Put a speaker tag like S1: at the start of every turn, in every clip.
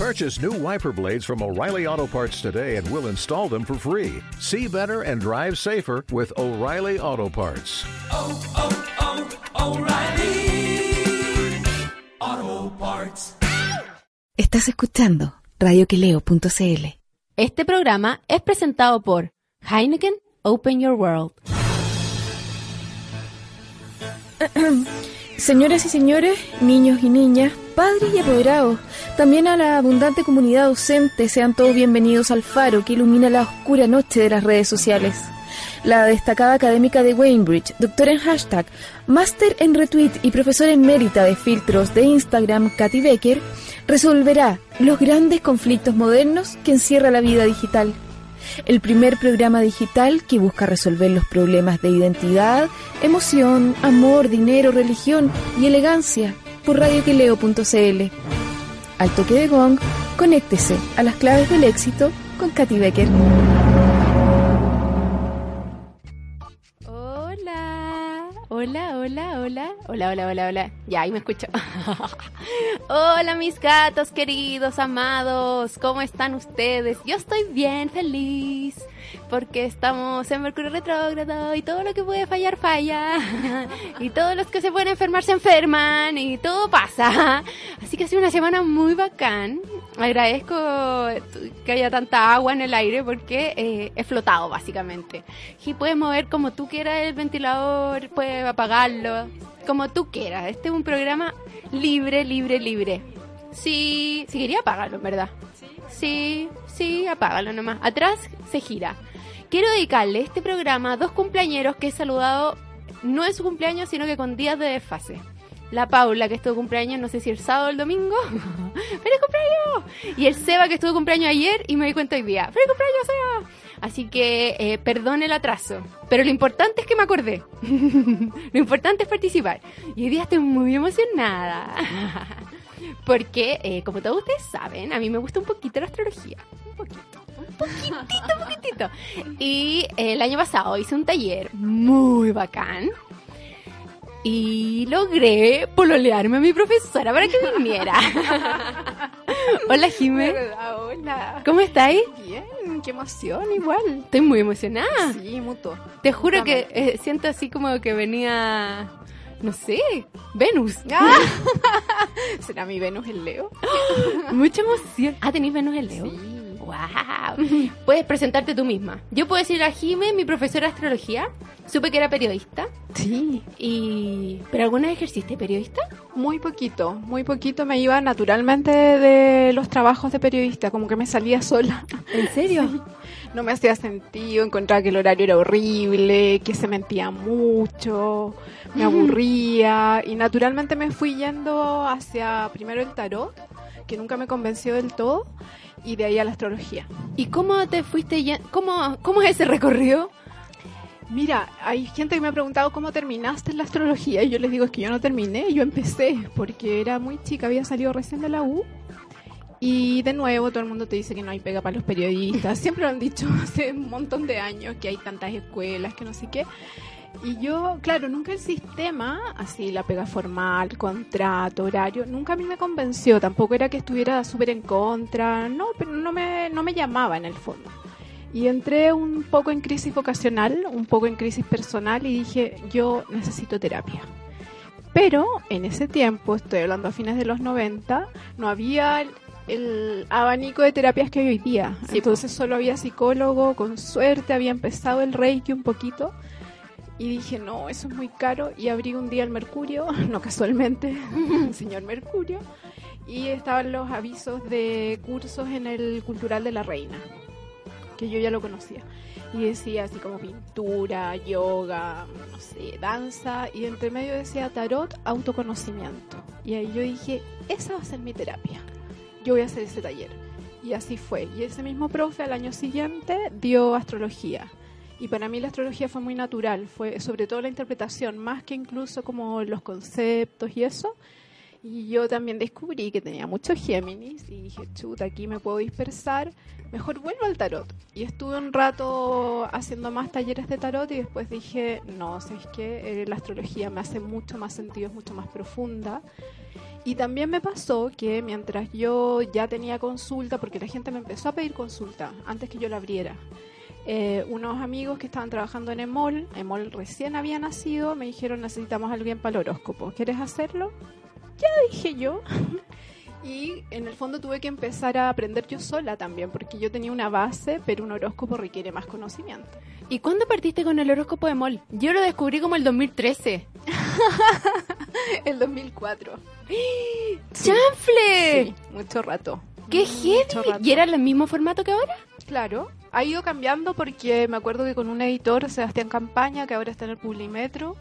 S1: Purchase new wiper blades from O'Reilly Auto Parts today and we'll install them for free. See better and drive safer with O'Reilly Auto Parts.
S2: oh, oh, oh O'Reilly Auto Parts.
S3: Estás escuchando radioqueleo.cl.
S4: Este programa es presentado por Heineken Open Your World.
S5: Señoras y señores, niños y niñas, padres y apoderados, también a la abundante comunidad docente, sean todos bienvenidos al faro que ilumina la oscura noche de las redes sociales. La destacada académica de Wainbridge, doctora en hashtag, máster en retweet y profesora emérita de filtros de Instagram, Katy Becker, resolverá los grandes conflictos modernos que encierra la vida digital. El primer programa digital que busca resolver los problemas de identidad, emoción, amor, dinero, religión y elegancia por radioqueleo.cl. Al toque de gong, conéctese a las claves del éxito con Katy Becker.
S4: Hola, hola, hola, hola, hola, hola, hola, hola. Ya, ahí me escucho. hola, mis gatos queridos, amados. ¿Cómo están ustedes? Yo estoy bien, feliz. Porque estamos en Mercurio retrógrado y todo lo que puede fallar, falla. y todos los que se pueden enfermar, se enferman. Y todo pasa. Así que ha sido una semana muy bacán. Agradezco que haya tanta agua en el aire porque eh, he flotado básicamente. Y puedes mover como tú quieras el ventilador, puedes apagarlo, como tú quieras. Este es un programa libre, libre, libre. Sí, sí quería apagarlo, en verdad. Sí, sí, apágalo nomás. Atrás se gira. Quiero dedicarle este programa a dos cumpleañeros que he saludado, no en su cumpleaños, sino que con días de desfase. La Paula, que estuvo cumpleaños, no sé si el sábado o el domingo. ¡Feliz cumpleaños! Y el Seba, que estuvo cumpleaños ayer y me di cuenta hoy día. ¡Feliz cumpleaños, Seba! Así que eh, perdón el atraso. Pero lo importante es que me acordé. lo importante es participar. Y hoy día estoy muy emocionada. Porque, eh, como todos ustedes saben, a mí me gusta un poquito la astrología. Un poquito. Un poquitito, un poquitito. Y eh, el año pasado hice un taller muy bacán y logré pololearme a mi profesora para que viniera. Hola, Jimé.
S6: Hola.
S4: ¿Cómo estáis?
S6: Bien, qué emoción, igual.
S4: Estoy muy emocionada.
S6: Sí, mutuo.
S4: Te juro que eh, siento así como que venía, no sé, Venus.
S6: Ah. ¿Será mi Venus el Leo?
S4: Mucha emoción. Ah, ¿tenéis Venus en Leo?
S6: Sí.
S4: Wow. Puedes presentarte tú misma. Yo puedo decir a Jime, mi profesora de astrología. Supe que era periodista.
S6: Sí.
S4: Y... ¿Pero alguna vez ejerciste periodista?
S6: Muy poquito, muy poquito me iba naturalmente de los trabajos de periodista, como que me salía sola.
S4: ¿En serio?
S6: No me hacía sentido, encontraba que el horario era horrible, que se mentía mucho, me aburría y naturalmente me fui yendo hacia primero el tarot, que nunca me convenció del todo, y de ahí a la astrología.
S4: ¿Y cómo te fuiste ya? ¿Cómo, cómo es ese recorrido?
S6: Mira, hay gente que me ha preguntado cómo terminaste en la astrología y yo les digo es que yo no terminé, yo empecé porque era muy chica, había salido recién de la U y de nuevo todo el mundo te dice que no hay pega para los periodistas, siempre lo han dicho hace un montón de años que hay tantas escuelas, que no sé qué. Y yo, claro, nunca el sistema, así la pega formal, contrato, horario, nunca a mí me convenció, tampoco era que estuviera súper en contra, no, pero no me, no me llamaba en el fondo. Y entré un poco en crisis vocacional, un poco en crisis personal y dije, yo necesito terapia. Pero en ese tiempo, estoy hablando a fines de los 90, no había el, abanico de terapias que hay hoy día.
S4: Sí,
S6: Entonces solo había psicólogo, con suerte había empezado el reiki un poquito. Y dije, no, eso es muy caro. Y abrí un día el Mercurio, no casualmente, el señor Mercurio. Y estaban los avisos de cursos en el Cultural de la Reina, que yo ya lo conocía. Y decía así como pintura, yoga, no sé, danza. Y entre medio decía tarot, autoconocimiento. Y ahí yo dije, esa va a ser mi terapia. Yo voy a hacer ese taller. Y así fue. Y ese mismo profe al año siguiente dio astrología. Y para mí la astrología fue muy natural, fue sobre todo la interpretación, más que incluso como los conceptos y eso. Y yo también descubrí que tenía muchos Géminis y dije, chuta, aquí me puedo dispersar, mejor vuelvo al tarot. Y estuve un rato haciendo más talleres de tarot y después dije, no, ¿sabes qué? Eh, la astrología me hace mucho más sentido, es mucho más profunda. Y también me pasó que mientras yo ya tenía consulta, porque la gente me empezó a pedir consulta antes que yo la abriera, eh, unos amigos que estaban trabajando en EMOL, EMOL recién había nacido, me dijeron necesitamos a alguien para el horóscopo. ¿Quieres hacerlo? Ya dije yo. Y en el fondo tuve que empezar a aprender yo sola también, porque yo tenía una base, pero un horóscopo requiere más conocimiento.
S4: ¿Y cuándo partiste con el horóscopo de Mol? Yo lo descubrí como el 2013.
S6: El 2004.
S4: ¡Chanfle!
S6: Sí, mucho rato.
S4: ¡Qué heavy! ¿Y era el mismo formato que ahora?
S6: Claro, ha ido cambiando porque me acuerdo que con un editor, Sebastián Campaña, que ahora está en el Publimetro,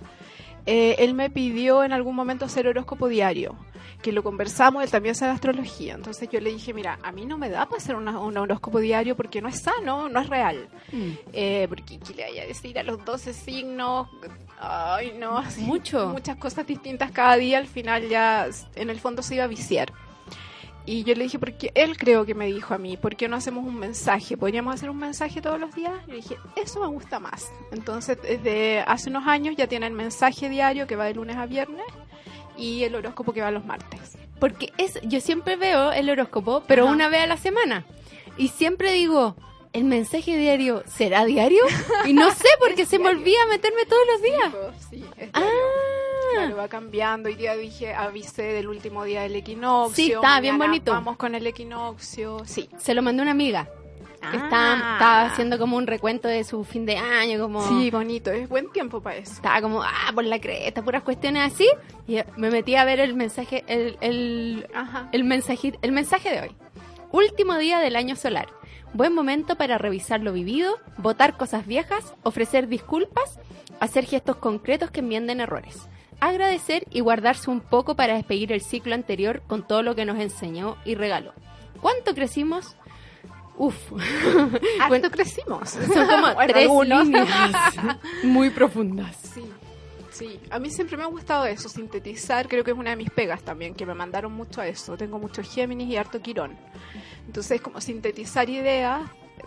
S6: eh, él me pidió en algún momento hacer horóscopo diario, que lo conversamos, él también sabe astrología, entonces yo le dije, mira, a mí no me da para hacer una- un horóscopo diario porque no es sano, no es real, Eh, porque ¿qué le vaya a decir a los 12 signos? Ay, no,
S4: Mucho.
S6: muchas cosas distintas cada día, al final ya en el fondo se iba a viciar. Y yo le dije, porque él creo que me dijo a mí, ¿por qué no hacemos un mensaje? ¿Podríamos hacer un mensaje todos los días? Y le dije, eso me gusta más. Entonces, desde hace unos años ya tienen mensaje diario que va de lunes a viernes y el horóscopo que va los martes.
S4: Porque es, yo siempre veo el horóscopo, pero
S6: Ajá.
S4: una vez a la semana. Y siempre digo, ¿el mensaje diario será diario? Y no sé, porque se me
S6: diario.
S4: olvida meterme todos los días.
S6: Sí,
S4: Ah,
S6: Claro, va cambiando. Hoy día dije, avisé del último día del equinoccio.
S4: Sí, está bien bonito.
S6: Vamos con el equinoccio. Sí.
S4: se lo mandé a una amiga.
S6: Ah.
S4: Estaba, estaba haciendo como un recuento de su fin de año, como...
S6: Sí, bonito. Es buen tiempo para eso.
S4: Estaba como, ah, por la cresta, puras cuestiones así. Y me metí a ver el mensaje, el, el,
S6: Ajá.
S4: el, mensaje, el mensaje de hoy. Último día del año solar. Buen momento para revisar lo vivido, votar cosas viejas, ofrecer disculpas, hacer gestos concretos que enmienden errores. Agradecer y guardarse un poco para despedir el ciclo anterior con todo lo que nos enseñó y regaló. ¿Cuánto crecimos? Uf.
S6: ¿Cuánto crecimos?
S4: Son como
S6: Bueno,
S4: tres líneas muy profundas.
S6: Sí, sí. A mí siempre me ha gustado eso, sintetizar. Creo que es una de mis pegas también, que me mandaron mucho a eso. Tengo mucho Géminis y harto Quirón. Entonces, como sintetizar ideas,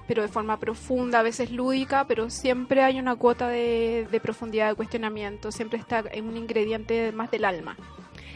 S6: pero de forma profunda, a veces lúdica, pero siempre hay una cuota de, de profundidad de cuestionamiento. Siempre está en un ingrediente más del alma.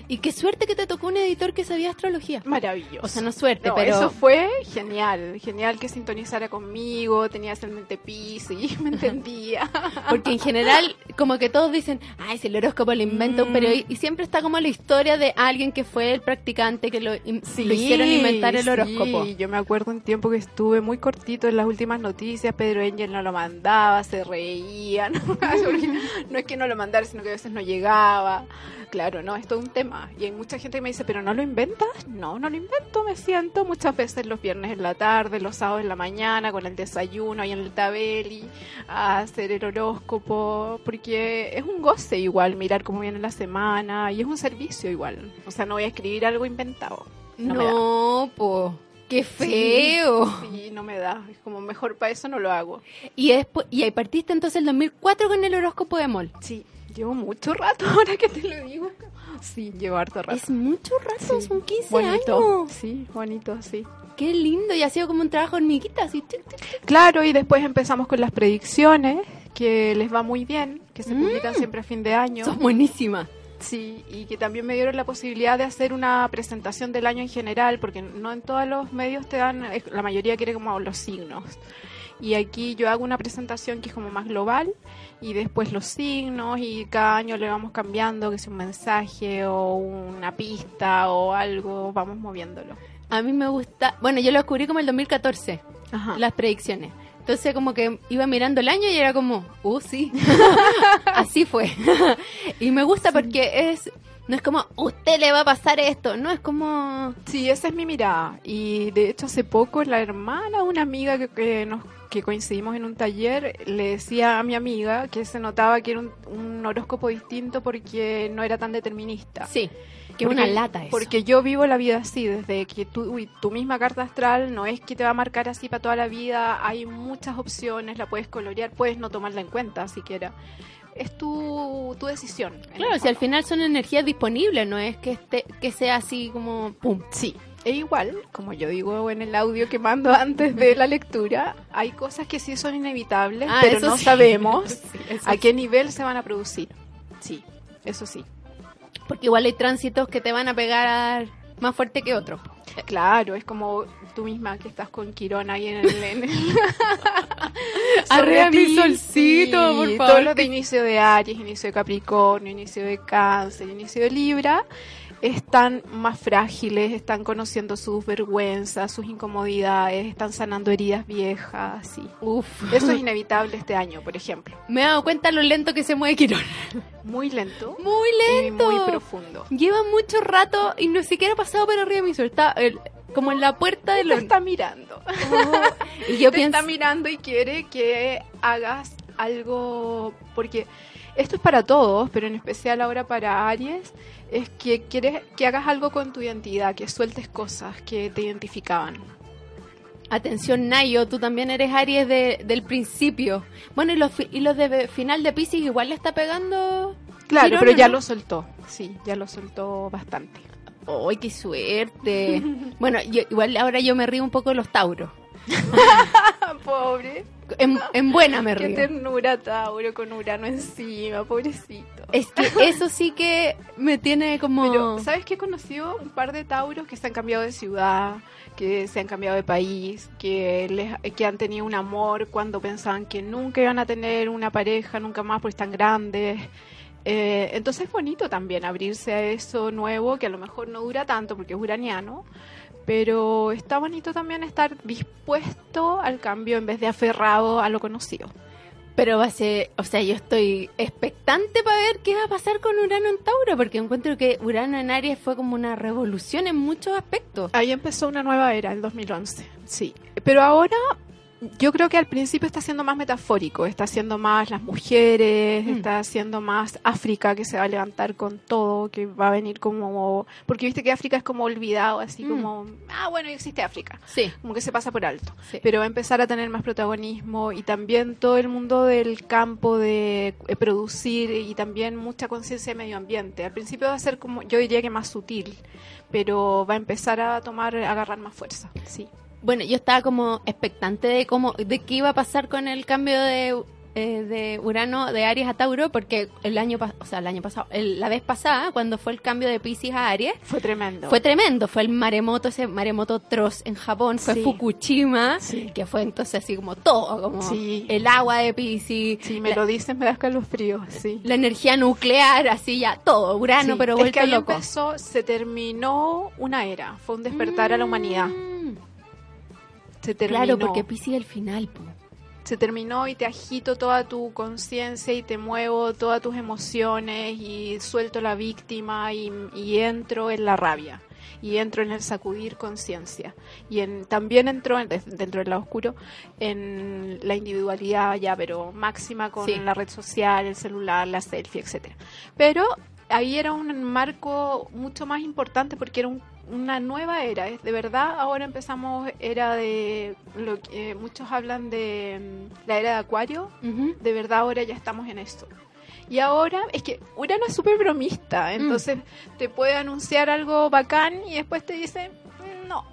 S4: Y qué suerte que te tocó un editor que sabía astrología.
S6: Maravilloso.
S4: O sea, no suerte,
S6: No,
S4: pero
S6: eso fue genial, genial que sintonizara conmigo, tenía ascendente Piscis, me entendía.
S4: porque en general como que todos dicen, ay, si el horóscopo lo inventa un
S6: Mm.
S4: periodista y siempre está como la historia de alguien que fue el practicante que lo, in- lo hicieron inventar el
S6: sí.
S4: horóscopo.
S6: yo me acuerdo un tiempo que estuve muy cortito en las últimas noticias, Pedro Engel no lo mandaba, se reía, ¿no? Porque no es que no lo mandara, sino que a veces no llegaba. Claro, no, es todo un tema. Y hay mucha gente que me dice, ¿pero no lo inventas? No, no lo invento, me siento muchas veces los viernes en la tarde, los sábados en la mañana, con el desayuno ahí en el tabeli, a hacer el horóscopo, porque es un goce igual mirar cómo viene la semana y es un servicio igual. O sea, no voy a escribir algo inventado. No.
S4: No, po, qué feo.
S6: Sí, no me da. Es como mejor para eso no lo hago.
S4: Y después y ahí partiste entonces el 2004 con el horóscopo de Mol.
S6: Sí, llevo mucho rato ahora que te lo digo. Sí, llevo harto rato.
S4: Es mucho rato,
S6: Sí,
S4: son 15
S6: bonito.
S4: años.
S6: Sí, bonito, sí.
S4: Qué lindo, y ha sido como un trabajo hormiguita, así.
S6: Claro, y después empezamos con las predicciones, que les va muy bien, que se
S4: Mm.
S6: publican siempre a fin de año.
S4: Sos buenísima.
S6: Sí, y que también me dieron la posibilidad de hacer una presentación del año en general, porque no en todos los medios te dan, la mayoría quiere como los signos. Y aquí yo hago una presentación que es como más global y después los signos y cada año le vamos cambiando, que sea un mensaje o una pista o algo, vamos moviéndolo.
S4: A mí me gusta, bueno, yo lo descubrí como el 2014.
S6: Ajá.
S4: las predicciones. Entonces como que iba mirando el año y era como, uh, sí. Así fue. y me gusta porque es, no es como, usted le va a pasar esto, no, es como,
S6: Sí, esa es mi mirada. Y de hecho hace poco la hermana una amiga que, que nos que coincidimos en un taller le decía a mi amiga que se notaba que era un, un horóscopo distinto porque no era tan determinista.
S4: sí, que
S6: Porque-
S4: una lata eso.
S6: Porque yo vivo la vida así, desde que tú, uy, tu misma carta astral no es que te va a marcar así para toda la vida, hay muchas opciones, la puedes colorear, puedes no tomarla en cuenta siquiera. Es tu, tu decisión.
S4: Claro, si al final son energías disponibles, no es que esté, que sea así como, pum.
S6: Sí, e igual, como yo digo en el audio que mando antes de la lectura, hay cosas que sí son inevitables,
S4: Ah,
S6: pero no
S4: sí.
S6: sabemos
S4: Sí,
S6: a
S4: sí.
S6: qué nivel se van a producir. Sí, eso sí.
S4: Porque igual hay tránsitos que te van a pegar más fuerte que otros.
S6: Claro, es como tú misma que estás con Quirón ahí en el... en el- Sobre
S4: mi solcito,
S6: sí,
S4: por favor.
S6: los de inicio de Aries, inicio de Capricornio, inicio de Cáncer, inicio de Libra, están más frágiles, están conociendo sus vergüenzas, sus incomodidades, están sanando heridas viejas, sí.
S4: Uf.
S6: Eso es inevitable este año, por ejemplo.
S4: Me he dado cuenta lo lento que se mueve Quirón.
S6: Muy lento
S4: Muy
S6: y
S4: lento.
S6: muy profundo.
S4: Lleva mucho rato y no siquiera ha pasado por arriba de mi. Está el- como en la puerta de
S6: Te
S4: los...
S6: está mirando.
S4: Y yo
S6: te
S4: pienso...
S6: está mirando y quiere que hagas algo, porque esto es para todos, pero en especial ahora para Aries, es que quieres que hagas algo con tu identidad, que sueltes cosas que te identificaban.
S4: Atención, Nayo, tú también eres Aries de- del principio. Bueno, y los, y los de final de Pisces igual le está pegando...
S6: Claro, pero
S4: ¿o
S6: ya
S4: no?
S6: lo soltó, sí, ya lo soltó bastante.
S4: ¡Ay, qué suerte! bueno, yo- igual ahora yo me río un poco de los Tauros.
S6: Pobre,
S4: En, en buena me
S6: qué
S4: río.
S6: ternura Tauro con Urano encima, pobrecito.
S4: Es que eso sí que me tiene como...
S6: Pero, ¿sabes qué? He conocido un par de tauros que se han cambiado de ciudad, que se han cambiado de país, que, les, que han tenido un amor cuando pensaban que nunca iban a tener una pareja, nunca más, porque están grandes. Eh, entonces es bonito también abrirse a eso nuevo, que a lo mejor no dura tanto porque es uraniano, pero está bonito también estar dispuesto al cambio en vez de aferrado a lo conocido.
S4: Pero va a ser, o sea, yo estoy expectante para ver qué va a pasar con Urano en Tauro, porque encuentro que Urano en Aries fue como una revolución en muchos aspectos.
S6: Ahí empezó una nueva era, el 2011. Sí. Pero ahora yo creo que al principio está siendo más metafórico, está siendo más las mujeres,
S4: Mm.
S6: está siendo más África que se va a levantar con todo, que va a venir como... Porque viste que África es como olvidado, así
S4: Mm.
S6: como... Ah, bueno, existe África.
S4: Sí,
S6: Como que se pasa por alto.
S4: sí.
S6: Pero va a empezar a tener más protagonismo y también todo el mundo del campo de eh, producir y también mucha conciencia de medio ambiente. Al principio va a ser como, yo diría que más sutil, pero va a empezar a tomar, a agarrar más fuerza. Sí.
S4: Bueno, yo estaba como expectante de cómo, de qué iba a pasar con el cambio de, eh, de Urano de Aries a Tauro, porque el año, o sea, el año pasado, el- la vez pasada, cuando fue el cambio de Pisces a Aries,
S6: Fue tremendo.
S4: fue tremendo, fue el maremoto, ese maremoto atroz en Japón, fue
S6: Sí.
S4: Fukushima,
S6: Sí.
S4: que fue entonces así como todo, como
S6: Sí.
S4: el agua de Pisces,
S6: Si me
S4: la,
S6: lo dicen, me da escalofríos, sí.
S4: la energía nuclear, así ya, todo, Urano,
S6: Sí,
S4: pero
S6: es
S4: vuelto
S6: que ahí
S4: loco.
S6: empezó, se terminó una era, fue un despertar a la humanidad. Se terminó.
S4: Claro, porque Pisces es el final, po.
S6: se terminó y te agito toda tu conciencia y te muevo todas tus emociones y suelto la víctima y, y entro en la rabia y entro en el sacudir conciencia y en, también entro en- dentro del lado oscuro en la individualidad ya pero máxima con
S4: Sí.
S6: la red social, el celular, la selfie, etcétera. Pero ahí era un marco mucho más importante porque era un- una nueva era. Es de verdad, ahora empezamos era de lo que eh, muchos hablan de mm, la era de Acuario. De verdad, ahora ya estamos en esto. Y ahora es que Urano es súper bromista, entonces te puede anunciar algo bacán y después te dice, "Mm, no,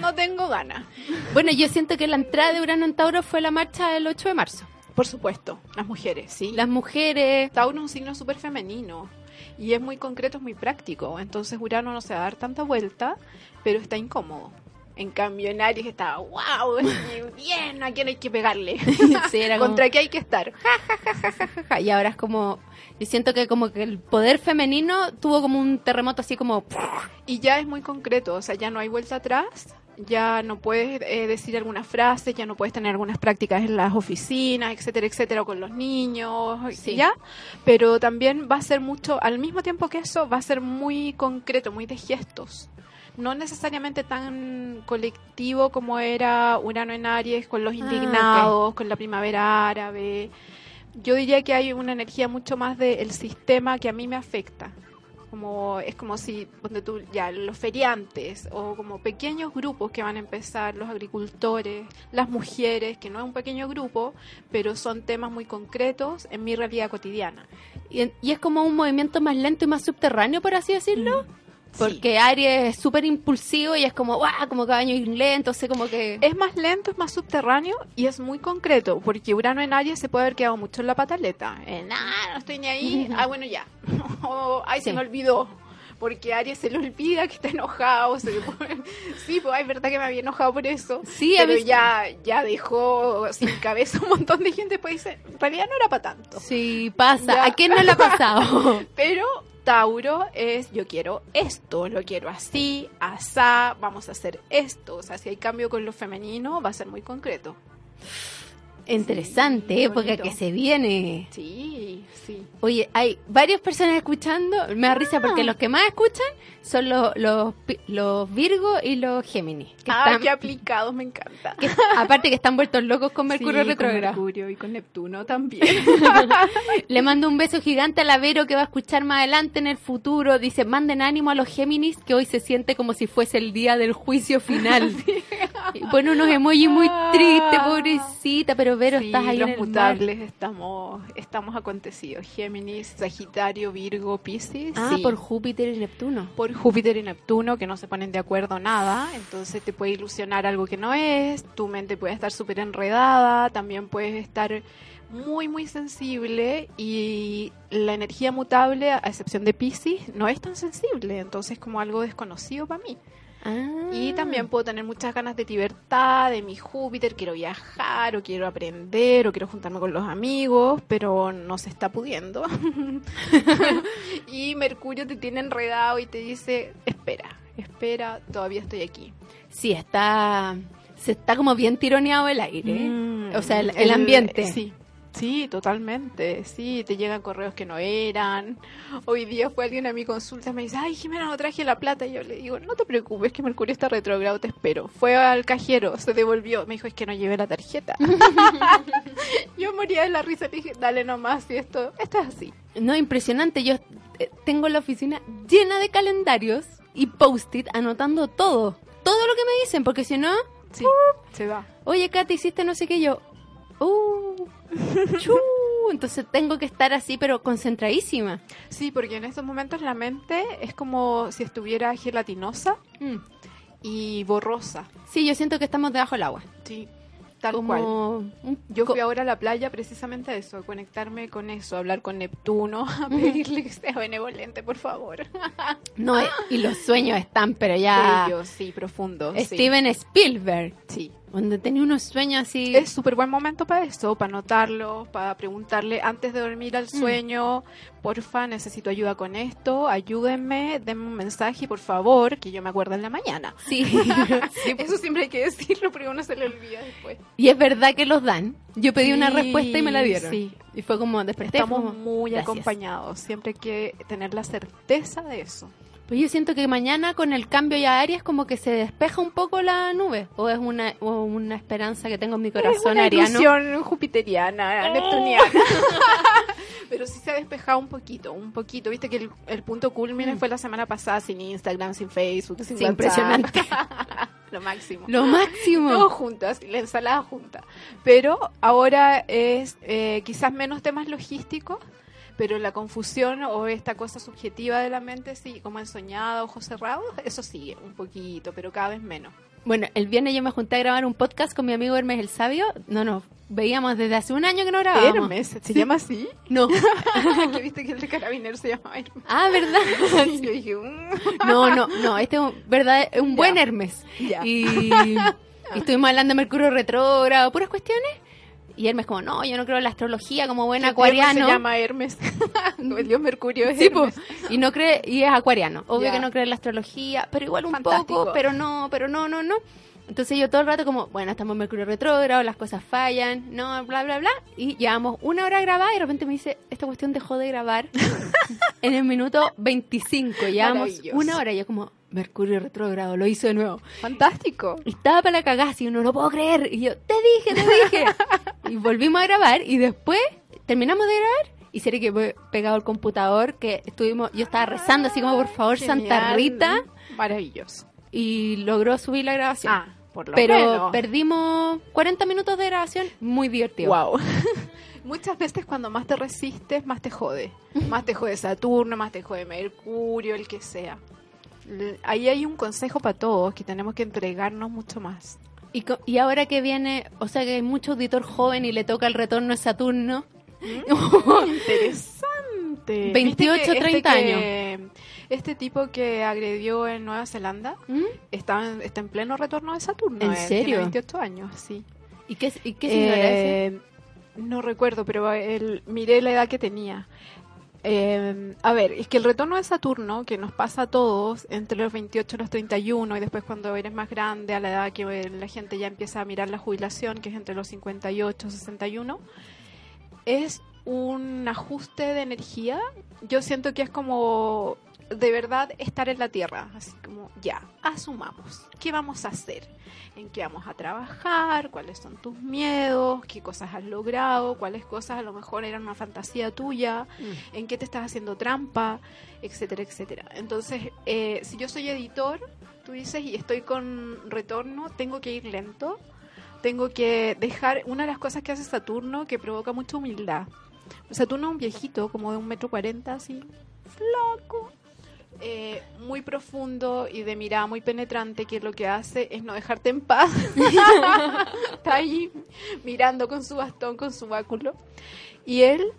S6: no tengo ganas.
S4: Bueno, yo siento que la entrada de Urano en Tauro fue la marcha del 8 de marzo.
S6: Por supuesto, las mujeres, sí.
S4: Las mujeres,
S6: Tauro es un signo súper femenino y es muy concreto, es muy práctico. Entonces Urano no se va a dar tanta vuelta, pero está incómodo. En cambio, en Aries está, wow, bien, ¿a quién hay que pegarle?
S4: Sí, era como-
S6: ¿Contra qué hay que estar?
S4: y ahora es como, yo siento que como que el poder femenino tuvo como un terremoto así como,
S6: Y ya es muy concreto, o sea, ya no hay vuelta atrás, ya no puedes eh, decir algunas frases, ya no puedes tener algunas prácticas en las oficinas, etcétera, etcétera, o con los niños,
S4: Sí.
S6: ya, pero también va a ser mucho, al mismo tiempo que eso, va a ser muy concreto, muy de gestos. No necesariamente tan colectivo como era Urano en Aries con los
S4: Ah,
S6: indignados, con la primavera árabe. Yo diría que hay una energía mucho más del sistema que a mí me afecta como es como si donde tú ya los feriantes o como pequeños grupos que van a empezar los agricultores las mujeres que no es un pequeño grupo pero son temas muy concretos en mi realidad cotidiana
S4: y, y es como un movimiento más lento y más subterráneo, por así decirlo. Porque Aries es súper impulsivo y es como, ¡guau! Como caballo inglés, entonces como que...
S6: Es más lento, es más subterráneo y es muy concreto, porque Urano en Aries se puede haber quedado mucho en la pataleta. En, ah, no estoy ni ahí. ah, bueno, ya. o, ay, se
S4: Sí.
S6: me olvidó. Porque Aries se le olvida que está enojado. se le pone- sí, pues es verdad que me había enojado por eso.
S4: Sí,
S6: pero
S4: veces-
S6: ya, ya dejó sin cabeza un montón de gente. Pues dice, en realidad no era para tanto.
S4: Sí, pasa.
S6: Ya.
S4: ¿A quién no le ha pasado?
S6: Pero Tauro es yo quiero esto, lo quiero así, asá, vamos a hacer esto. O sea, si hay cambio con lo femenino, va a ser muy concreto.
S4: Interesante,
S6: Sí,
S4: época
S6: bonito.
S4: que se viene.
S6: Sí, sí.
S4: Oye, hay varias personas escuchando. Me da risa
S6: Ah.
S4: porque los que más escuchan son los, los, los Virgo y los Géminis. Que
S6: Ah,
S4: están-
S6: qué aplicados, me encanta.
S4: que- aparte que están vueltos locos con Mercurio
S6: Sí, con
S4: retrógrado.
S6: Mercurio y con Neptuno también.
S4: Le mando un beso gigante a la Vero que va a escuchar más adelante en el futuro. Dice, manden ánimo a los Géminis que hoy se siente como si fuese el día del juicio final. Y pone unos emojis muy tristes, pobrecita, pero Vero,
S6: Sí,
S4: estás ahí
S6: los
S4: en el mar.
S6: mutables estamos, estamos acontecidos. Géminis, Sagitario, Virgo, Piscis.
S4: Ah,
S6: sí.
S4: por Júpiter y Neptuno.
S6: por Júpiter y Neptuno que no se ponen de acuerdo nada, entonces te puede ilusionar algo que no es, tu mente puede estar súper enredada, también puedes estar muy muy sensible y la energía mutable, a excepción de Pisces, no es tan sensible, entonces como algo desconocido para mí.
S4: Ah.
S6: Y también puedo tener muchas ganas de libertad, de mi Júpiter, quiero viajar o quiero aprender o quiero juntarme con los amigos, pero no se está pudiendo. y Mercurio te tiene enredado y te dice, espera, espera, todavía estoy aquí.
S4: Sí, está. Se está como bien tironeado el aire.
S6: Mm,
S4: o sea, el, el ambiente.
S6: Sí, sí, totalmente. Sí, te llegan correos que no eran. Hoy día fue alguien a mi consulta y me dice, ay, Jimena, no traje la plata. Y yo le digo, no te preocupes, que Mercurio está retrogrado, te espero. Fue al cajero, se devolvió. Me dijo, es que no llevé la tarjeta. yo moría de la risa. Le dije, dale nomás, si esto, esto es así.
S4: No, impresionante. Yo eh, tengo la oficina llena de calendarios y post-it anotando todo. Todo lo que me dicen, porque si no,
S6: Sí, se va.
S4: oye, Katy, hiciste no sé qué yo. Uh, chu. Entonces tengo que estar así, pero concentradísima.
S6: Sí, porque en estos momentos la mente es como si estuviera gelatinosa
S4: Mm.
S6: y borrosa.
S4: Sí, yo siento que estamos debajo del agua.
S6: Sí, tal
S4: Como
S6: cual. Yo fui ahora a la playa precisamente a eso, a conectarme con eso, a hablar con Neptuno, a pedirle que sea benevolente, por favor.
S4: No, y los sueños están, pero ya.
S6: Bellos, sí, profundos. sí.
S4: Steven Spielberg,
S6: Sí.
S4: Donde tenía unos sueños así.
S6: Es súper buen momento para eso, para anotarlo, para preguntarle antes de dormir
S4: Mm.
S6: al sueño, porfa, necesito ayuda con esto, ayúdenme, denme un mensaje, por favor, que yo me acuerdo en la mañana.
S4: Sí. Sí,
S6: Eso siempre hay que decirlo porque uno se le olvida después.
S4: Y es verdad que los dan. Yo pedí una
S6: Sí,
S4: respuesta y me la dieron.
S6: sí.
S4: Y fue como desperté.
S6: Estamos
S4: como,
S6: muy
S4: gracias.
S6: acompañados, siempre hay que tener la certeza de eso.
S4: Pues yo siento que mañana con el cambio ya a Aries como que se despeja un poco la nube. O es una, o una esperanza que tengo en mi
S6: Es
S4: corazón
S6: una
S4: ariano.
S6: ilusión jupiteriana, neptuniana. Pero sí se ha despejado un poquito, un poquito. Viste que el, el punto culmine fue la semana pasada sin Instagram, sin Facebook, sin
S4: Sí, impresionante.
S6: Lo máximo.
S4: Lo máximo.
S6: Todo juntas, la ensalada junta. Pero ahora es eh, quizás menos temas logísticos, pero la confusión o esta cosa subjetiva de la mente, sí, como el soñado, ojos cerrados, eso sigue un poquito, pero cada vez menos.
S4: Bueno, el viernes yo me junté a grabar un podcast con mi amigo Hermes el Sabio. No, no, veíamos desde hace un año que no grabábamos.
S6: Hermes, ¿se llama así?
S4: No.
S6: que viste que el de carabinero se llama Hermes.
S4: Ah, ¿verdad?
S6: Yo dije, mm,
S4: No, no, no, este es un, verdad, es un
S6: Ya.
S4: buen Hermes.
S6: Ya.
S4: Y, y estuvimos hablando de Mercurio retrógrado, puras cuestiones. Y Hermes como, no, yo no creo en la astrología como buen acuariano.
S6: Se llama Hermes. el dios Mercurio es
S4: Sí.
S6: Hermes.
S4: y no cree, y es acuariano. Obvio que no cree en la astrología, pero igual un
S6: Fantástico.
S4: poco, pero no, pero no, no, no. Entonces yo todo el rato como, bueno, estamos en Mercurio retrógrado, las cosas fallan, no, bla, bla, bla. Y llevamos una hora grabada y de repente me dice, esta cuestión dejó de grabar en el minuto 25. Llevamos una hora y yo como, Mercurio retrógrado, lo hizo de nuevo.
S6: Fantástico.
S4: Y estaba para la cagada, así, no lo puedo creer. Y yo, te dije, te dije. y volvimos a grabar y después terminamos de grabar. Y sería que fue pegado al computador, que estuvimos, yo estaba rezando así como, por favor, Santa. Rita.
S6: Maravilloso.
S4: Y logró subir la grabación.
S6: Ah, por lo
S4: Pero
S6: menos.
S4: perdimos 40 minutos de grabación, muy divertido.
S6: Wow. Muchas veces cuando más te resistes, más te jode. Más te jode Saturno, más te jode Mercurio, el que sea. Ahí hay un consejo para todos, que tenemos que entregarnos mucho más.
S4: Y, y ahora que viene, o sea que hay mucho auditor joven y le toca el retorno de Saturno.
S6: Interesante.
S4: 28,
S6: ¿Viste que
S4: 30
S6: que Este tipo que agredió en Nueva Zelanda
S4: ¿Mm?
S6: está en, está en pleno retorno de Saturno.
S4: ¿En
S6: eh,
S4: serio?
S6: Tiene 28 años, sí.
S4: ¿Y qué, y qué?
S6: Eh, No recuerdo, pero él, miré la edad que tenía. Eh, a ver, es que el retorno de Saturno, que nos pasa a todos entre los 28 y los 31, y después cuando eres más grande, a la edad que eh, la gente ya empieza a mirar la jubilación, que es entre los 58 y 61, es un ajuste de energía. Yo siento que es como de verdad estar en la Tierra, así como ya, asumamos, ¿qué vamos a hacer? ¿En qué vamos a trabajar? ¿Cuáles son tus miedos? ¿Qué cosas has logrado? ¿Cuáles cosas a lo mejor eran una fantasía tuya? ¿En qué te estás haciendo trampa? Etcétera, etcétera. Entonces, eh, si yo soy editor, tú dices, y estoy con retorno, tengo que ir lento, tengo que dejar una de las cosas que hace Saturno que provoca mucha humildad. Saturno es un viejito, como de un metro cuarenta, así, flaco, eh, muy profundo y de mirada muy penetrante, que lo que hace es no dejarte en paz. Está ahí mirando con su bastón, con su báculo. Y él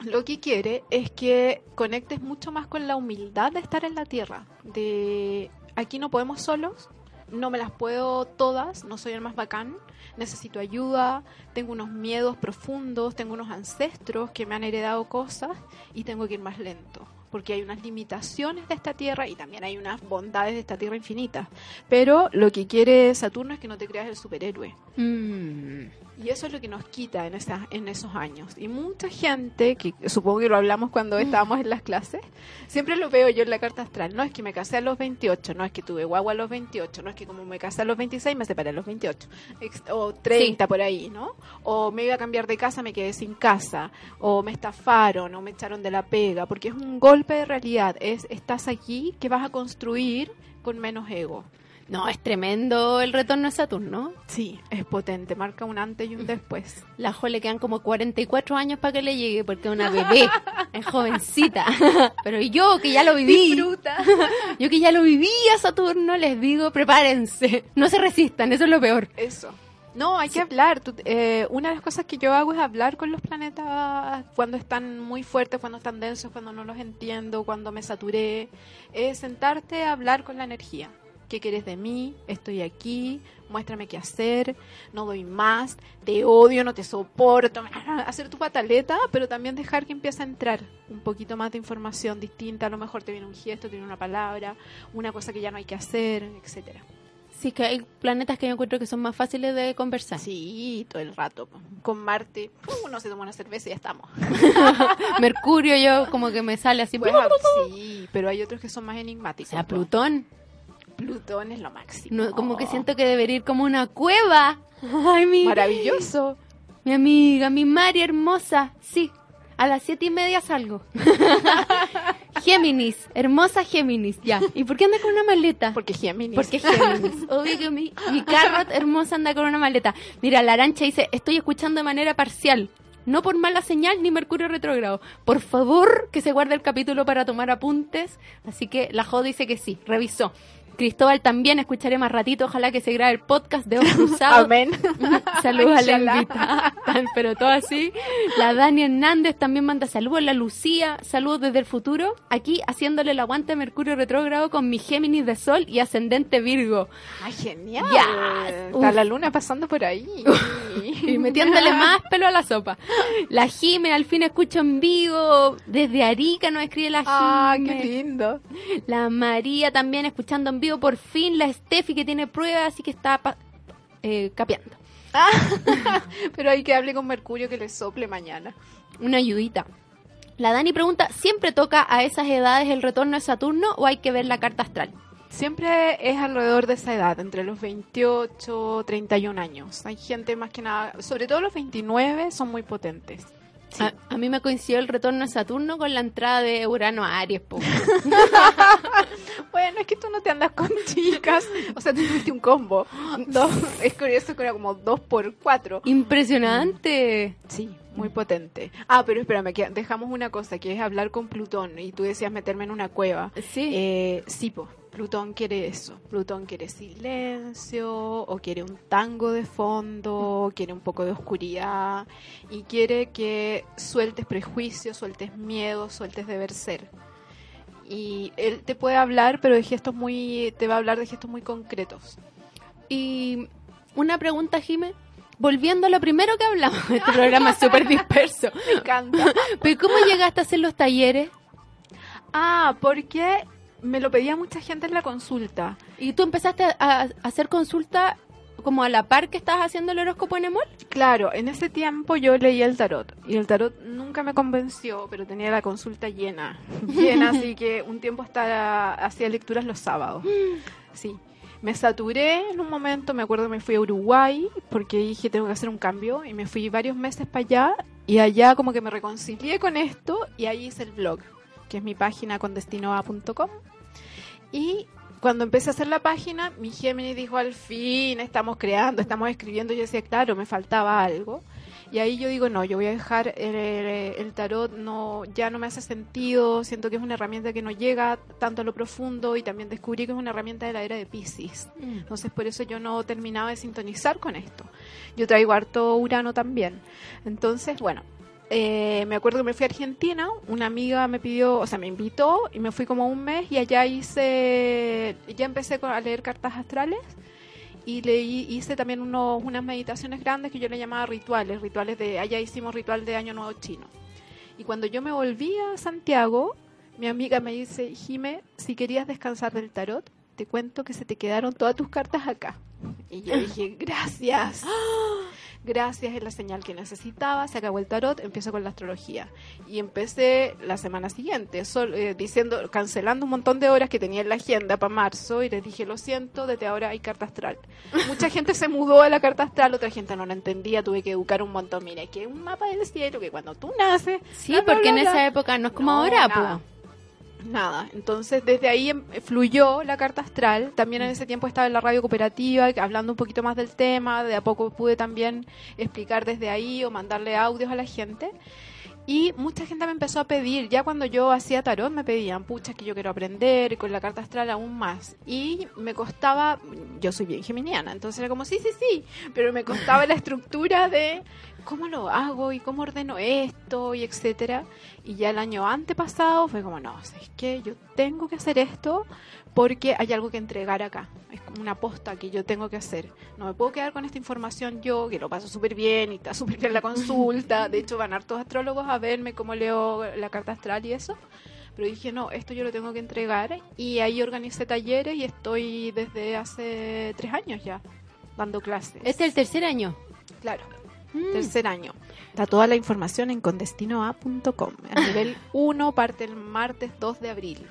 S6: lo que quiere es que conectes mucho más con la humildad de estar en la tierra. De aquí no podemos solos, no me las puedo todas, no soy el más bacán, necesito ayuda, tengo unos miedos profundos, tengo unos ancestros que me han heredado cosas y tengo que ir más lento. Porque hay unas limitaciones de esta tierra y también hay unas bondades de esta tierra infinitas. Pero lo que quiere Saturno es que no te creas el superhéroe.
S4: Mm.
S6: Y eso es lo que nos quita en, esas, en esos años. Y mucha gente, que supongo que lo hablamos cuando estábamos en las clases, siempre lo veo yo en la carta astral. No es que me casé a los 28, no es que tuve guagua a los 28, no es que como me casé a los 26 me separé a los 28. Ex- O 30 por ahí, ¿no? O me iba a cambiar de casa, me quedé sin casa. O me estafaron, o me echaron de la pega. Porque es un golpe de realidad. Es, estás aquí que vas a construir con menos ego.
S4: No, es tremendo el retorno de Saturno.
S6: Sí, es potente. Marca un antes y un después.
S4: La Jo le quedan como 44 años para que le llegue, porque es una bebé, es jovencita. Pero yo que ya lo viví, yo que ya lo viví a Saturno, les digo, prepárense, no se resistan, eso es lo peor.
S6: Eso. No, hay que hablar. Tú- eh, una de las cosas que yo hago es hablar con los planetas cuando están muy fuertes, cuando están densos, cuando no los entiendo, cuando me saturé. Es sentarte a hablar con la energía. ¿Qué quieres de mí? Estoy aquí. Muéstrame qué hacer. No doy más. Te odio, no te soporto. Hacer tu pataleta, pero también dejar que empiece a entrar un poquito más de información distinta. A lo mejor te viene un gesto, te viene una palabra, una cosa que ya no hay que hacer, etcétera.
S4: Sí, que hay planetas que yo encuentro que son más fáciles de conversar.
S6: Sí, todo el rato. Con Marte, uh, uno se toma una cerveza y ya estamos.
S4: Mercurio yo como que me sale así.
S6: Pues, sí, pero hay otros que son más
S4: o
S6: enigmáticos.
S4: sea,
S6: po.
S4: Plutón,
S6: Plutón es lo máximo.
S4: no, como que siento que debería ir como una cueva. Ay, mi,
S6: Maravilloso.
S4: mi amiga, mi Mari hermosa, sí. A las siete y media salgo. Géminis, hermosa Géminis, ya. ¿Y por qué anda con una maleta?
S6: Porque Géminis.
S4: Porque Géminis. Obvio que mi, mi carrot hermosa anda con una maleta. Mira, la arancha dice, estoy escuchando de manera parcial. No por mala señal ni Mercurio retrógrado. Por favor, que se guarde el capítulo para tomar apuntes. Así que la Jo dice que sí, revisó. Cristóbal también escucharé más ratito. Ojalá que se grabe el podcast de Ojos Cruzados.
S6: Amén.
S4: Saludos a la invitada. Pero todo así. La Dani Hernández también manda saludos. La Lucía, saludos desde el futuro. Aquí haciéndole el aguante a Mercurio retrógrado con mi Géminis de Sol y ascendente Virgo.
S6: Ay, genial.
S4: Yes.
S6: Está la luna pasando por ahí.
S4: Y metiéndole más pelo a la sopa. La Jime al fin escucho en vivo. Desde Arica nos escribe la Jime.
S6: Ah, qué lindo.
S4: La María también escuchando en vivo. Por fin la Steffi que tiene pruebas así que está pa- eh, capeando.
S6: Pero hay que hable con Mercurio que le sople mañana.
S4: Una ayudita. La Dani pregunta, ¿siempre toca a esas edades el retorno de Saturno o hay que ver la carta astral?
S6: Siempre es alrededor de esa edad, entre los 28 31 años. Hay gente más que nada, sobre todo los 29 son muy potentes.
S4: A, a mí me coincidió el retorno de Saturno con la entrada de Urano a Aries.
S6: Bueno, es que tú no te andas con chicas. O sea, tú tuviste un combo. Dos, es curioso que era como dos por cuatro.
S4: Impresionante.
S6: Sí, muy potente. Ah, pero espérame, que dejamos una cosa, que es hablar con Plutón. Y tú decías meterme en una cueva.
S4: Sí.
S6: Eh, sí, po, Plutón quiere eso. Plutón quiere silencio, o quiere un tango de fondo, o quiere un poco de oscuridad, y quiere que sueltes prejuicios, sueltes miedos, sueltes deber ser. Y él te puede hablar, pero de gestos muy, te va a hablar de gestos muy concretos.
S4: Y una pregunta, Jime. Volviendo a lo primero que hablamos, este programa es súper disperso.
S6: Me encanta.
S4: Pero ¿cómo llegaste a hacer los talleres?
S6: Ah, porque me lo pedía mucha gente en la consulta.
S4: ¿Y tú empezaste a, hacer consulta como a la par que estabas haciendo el horóscopo en Emol?
S6: Claro, en ese tiempo yo leía el tarot y el tarot nunca me convenció, pero tenía la consulta llena, llena, así que un tiempo hasta hacía lecturas los sábados. Sí, me saturé en un momento, me acuerdo que me fui a Uruguay porque dije tengo que hacer un cambio y me fui varios meses para allá y allá como que me reconcilié con esto y ahí hice el blog, que es mi página con destinoa.com y cuando empecé a hacer la página, mi Géminis dijo, al fin, estamos creando, estamos escribiendo. Y yo decía, claro, me faltaba algo. Y ahí yo digo, no, yo voy a dejar el, el tarot, no, ya no me hace sentido, siento que es una herramienta que no llega tanto a lo profundo y también descubrí que es una herramienta de la era de Pisces. Entonces por eso yo no terminaba de sintonizar con esto. Yo traigo harto Urano también. Entonces, bueno, eh, me acuerdo que me fui a Argentina, una amiga me pidió, o sea, me invitó y me fui como un mes y allá hice, ya empecé a leer cartas astrales y leí, hice también unos, unas meditaciones grandes que yo le llamaba rituales, rituales de, allá hicimos ritual de Año Nuevo Chino. Y cuando yo me volví a Santiago, mi amiga me dice, Jime, si querías descansar del tarot, te cuento que se te quedaron todas tus cartas acá. Y yo dije, gracias. Gracias, es la señal que necesitaba. Se acabó el tarot, empiezo con la astrología. Y empecé la semana siguiente, sol- eh, diciendo, cancelando un montón de horas que tenía en la agenda para marzo. Y les dije, lo siento, desde ahora hay carta astral. Mucha gente se mudó a la carta astral, otra gente no la entendía. Tuve que educar un montón. Mira, que un mapa del cielo que cuando tú naces.
S4: Sí,
S6: bla, bla,
S4: porque en
S6: bla,
S4: esa época no es como
S6: No,
S4: ahora,
S6: nada. entonces desde ahí em- fluyó la carta astral. También en ese tiempo estaba en la radio cooperativa hablando un poquito más del tema. De a poco pude también explicar desde ahí o mandarle audios a la gente. Y mucha gente me empezó a pedir, ya cuando yo hacía tarot me pedían, pucha, que yo quiero aprender, con la carta astral aún más. Y me costaba, yo soy bien geminiana, entonces era como, sí, sí, sí, pero me costaba la estructura de cómo lo hago y cómo ordeno esto y etcétera. Y ya el año antepasado fue como, no, es que yo tengo que hacer esto porque hay algo que entregar acá. Es como una posta que yo tengo que hacer. No me puedo quedar con esta información yo, que lo paso súper bien y está súper bien la consulta. De hecho, van hartos astrólogos a verme cómo leo la carta astral y eso. Pero dije, no, esto yo lo tengo que entregar. Y ahí organicé talleres y estoy desde hace tres años ya dando clases.
S4: Este es el tercer año.
S6: Claro.
S4: Mm.
S6: Tercer año. Está toda la información en condestinoa.com. El nivel 1 parte el martes 2 de abril.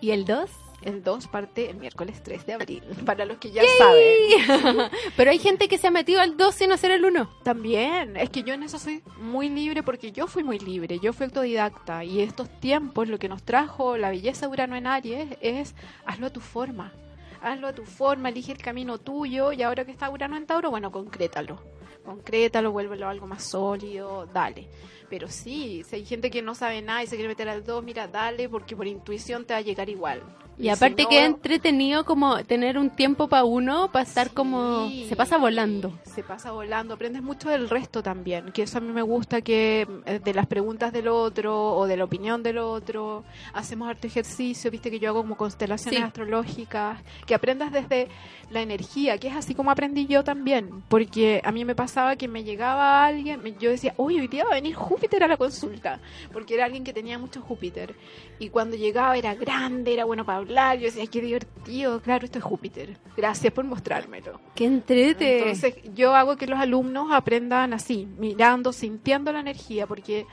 S4: ¿Y el 2?
S6: El 2 parte el miércoles 3 de abril. Para los que ya saben.
S4: Pero hay gente que se ha metido al 2 sin hacer el 1.
S6: También, es que yo en eso soy muy libre porque yo fui muy libre, yo fui autodidacta y estos tiempos lo que nos trajo la belleza de Urano en Aries es hazlo a tu forma, hazlo a tu forma, elige el camino tuyo y ahora que está Urano en Tauro, bueno, concrétalo, concrétalo, vuélvelo algo más sólido, dale. Pero sí, si hay gente que no sabe nada y se quiere meter al 2, mira, dale porque por intuición te va a llegar igual.
S4: Y aparte
S6: si
S4: que
S6: no-
S4: entretenido como tener un tiempo para uno, para estar
S6: Sí.
S4: como... Se pasa volando.
S6: Se pasa volando, aprendes mucho del resto también, que eso a mí me gusta que eh, de las preguntas del otro o de la opinión del otro, hacemos harto ejercicio, viste que yo hago como constelaciones
S4: Sí.
S6: astrológicas, que aprendas desde la energía, que es así como aprendí yo también, porque a mí me pasaba que me llegaba alguien, yo decía, uy, hoy día va a venir Júpiter a la consulta, porque era alguien que tenía mucho Júpiter, y cuando llegaba era grande, era bueno para hablar, yo decía, "Ay, qué divertido, claro, esto es Júpiter, gracias por mostrármelo.
S4: ¡Qué entrete!
S6: Entonces, yo hago que los alumnos aprendan así, mirando, sintiendo la energía, porque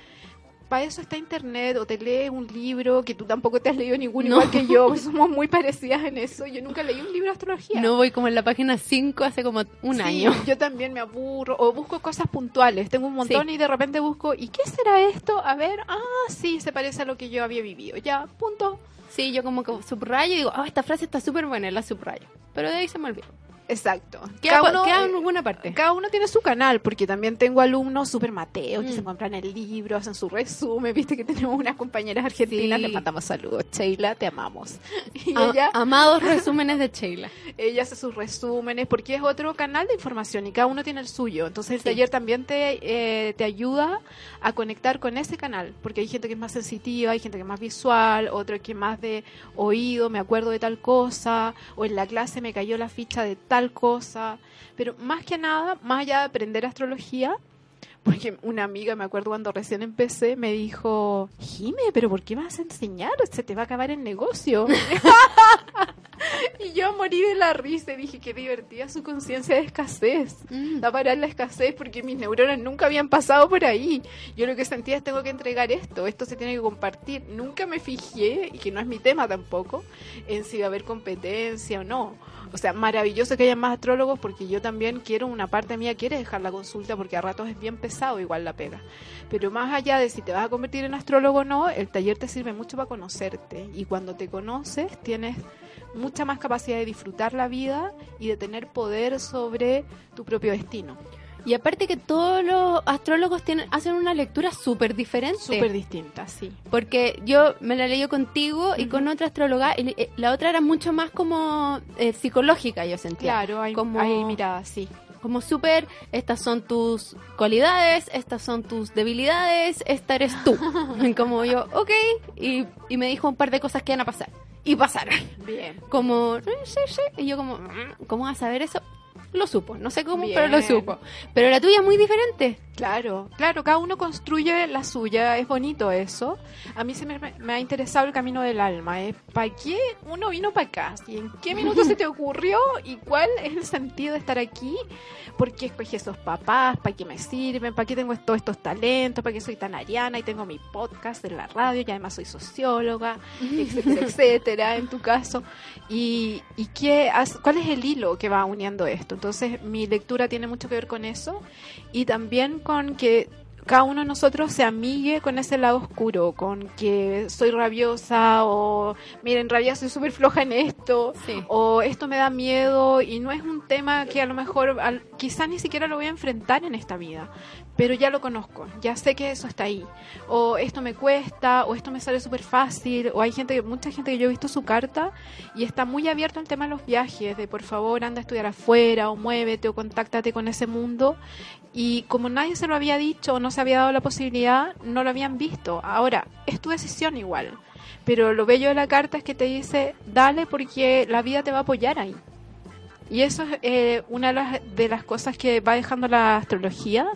S6: para eso está internet o te lees un libro que tú tampoco te has leído ninguno
S4: No.
S6: igual que yo, somos muy parecidas en eso. Yo nunca leí un libro de astrología.
S4: No voy como en la página 5 hace como un
S6: Sí,
S4: año.
S6: Yo también me aburro o busco cosas puntuales. Tengo un montón
S4: Sí.
S6: y de repente busco, ¿y qué será esto? A ver, ah, sí, se parece a lo que yo había vivido. Ya, punto.
S4: Sí, yo como que subrayo y digo, oh, esta frase está súper buena, la subrayo. Pero de ahí se me olvidó.
S6: Exacto.
S4: Queda,
S6: Cada uno,
S4: en
S6: eh,
S4: alguna parte.
S6: cada uno tiene su canal, porque también tengo alumnos súper mateos que
S4: Mm.
S6: se compran el libro, hacen su resumen. Viste que tenemos unas compañeras argentinas,
S4: Sí.
S6: les mandamos saludos. Sheila, te amamos. Y
S4: A-
S6: ella,
S4: amados resúmenes de Sheila.
S6: ella hace sus resúmenes, porque es otro canal de información y cada uno tiene el suyo. Entonces el
S4: Sí.
S6: taller también te, eh, te ayuda a conectar con ese canal, porque hay gente que es más sensitiva, hay gente que es más visual, otro que es más de oído, me acuerdo de tal cosa, o en la clase me cayó la ficha de tal cosa. Pero más que nada, más allá de aprender astrología, porque una amiga, me acuerdo cuando recién empecé, me dijo, Jime, pero ¿por qué vas a enseñar? Se te va a acabar el negocio. y yo morí de la risa y dije, qué divertida su conciencia de escasez.
S4: Mm.
S6: Da parar la escasez porque mis neuronas nunca habían pasado por ahí. Yo lo que sentía es tengo que entregar esto, esto se tiene que compartir. Nunca me fijé, y que no es mi tema tampoco, en si va a haber competencia o no. O sea, maravilloso que haya más astrólogos porque yo también quiero, una parte mía quiere dejar la consulta porque a ratos es bien pesado igual la pega. Pero más allá de si te vas a convertir en astrólogo o no, el taller te sirve mucho para conocerte. Y cuando te conoces tienes mucha más capacidad de disfrutar la vida y de tener poder sobre tu propio destino.
S4: Y aparte que todos los astrólogos tienen, hacen una lectura súper diferente.
S6: Súper distinta, sí.
S4: Porque yo me la leí contigo y con otra astróloga, y eh, la otra era mucho más como eh, psicológica, yo sentía.
S6: Claro, hay,
S4: Como-
S6: hay miradas, sí.
S4: Como súper, estas son tus cualidades, estas son tus debilidades, esta eres tú. como yo, ok, y, y me dijo un par de cosas que iban a pasar. Y pasaron.
S6: Bien.
S4: Como, "Eh, sí, sí", y yo como, "Mm, ¿cómo vas a saber eso? Lo supo, no sé cómo,
S6: Bien.
S4: pero lo supo. Pero la tuya es muy diferente.
S6: Claro, claro, cada uno construye la suya, es bonito eso. A mí se me, me ha interesado el camino del alma, ¿eh? ¿Para qué uno vino para acá? ¿Y ¿En qué minuto se te ocurrió? ¿Y cuál es el sentido de estar aquí? ¿Por qué escogí esos papás? ¿Para qué me sirven? ¿Para qué tengo todos estos talentos? ¿Para qué soy tan ariana y tengo mi podcast en la radio y además soy socióloga, etcétera, etcétera, en tu caso? ¿Y, y qué, has- cuál es el hilo que va uniendo esto? Entonces, mi lectura tiene mucho que ver con eso y también con que cada uno de nosotros se amigue con ese lado oscuro, con que soy rabiosa o miren, rabia soy súper floja en esto
S4: Sí.
S6: o esto me da miedo y no es un tema que a lo mejor al- quizás ni siquiera lo voy a enfrentar en esta vida, pero ya lo conozco, ya sé que eso está ahí o esto me cuesta o esto me sale súper fácil o hay gente, mucha gente que yo he visto su carta y está muy abierto al tema de los viajes, de por favor anda a estudiar afuera o muévete o contáctate con ese mundo y como nadie se lo había dicho o no se había dado la posibilidad, no lo habían visto. Ahora, es tu decisión igual. Pero lo bello de la carta es que te dice, dale porque la vida te va a apoyar ahí. Y eso es eh, una de las, de las cosas que va dejando la astrología,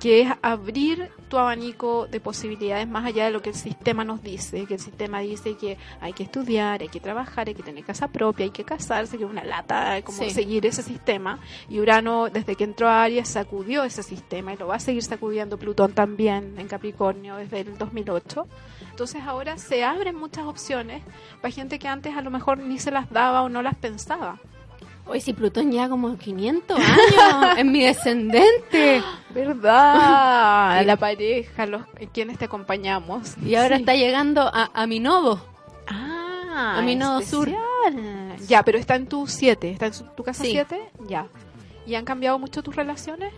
S6: que es abrir tu abanico de posibilidades más allá de lo que el sistema nos dice, que el sistema dice que hay que estudiar, hay que trabajar, hay que tener casa propia, hay que casarse, que es una lata como
S4: Sí.
S6: seguir ese sistema. Y Urano, desde que entró a Aries, sacudió ese sistema y lo va a seguir sacudiendo Plutón también en Capricornio desde el 2008. Entonces ahora se abren muchas opciones para gente que antes a lo mejor ni se las daba o no las pensaba.
S4: Hoy si Plutón lleva como 500 años en mi descendente.
S6: ¿Verdad? la pareja, los quienes te acompañamos.
S4: Y ahora
S6: Sí.
S4: está llegando a, a mi nodo.
S6: Ah,
S4: a mi nodo sur.
S6: Ya, pero está en tu 7, está en su- tu casa
S4: Sí.
S6: 7, ya. ¿Y han cambiado mucho tus relaciones?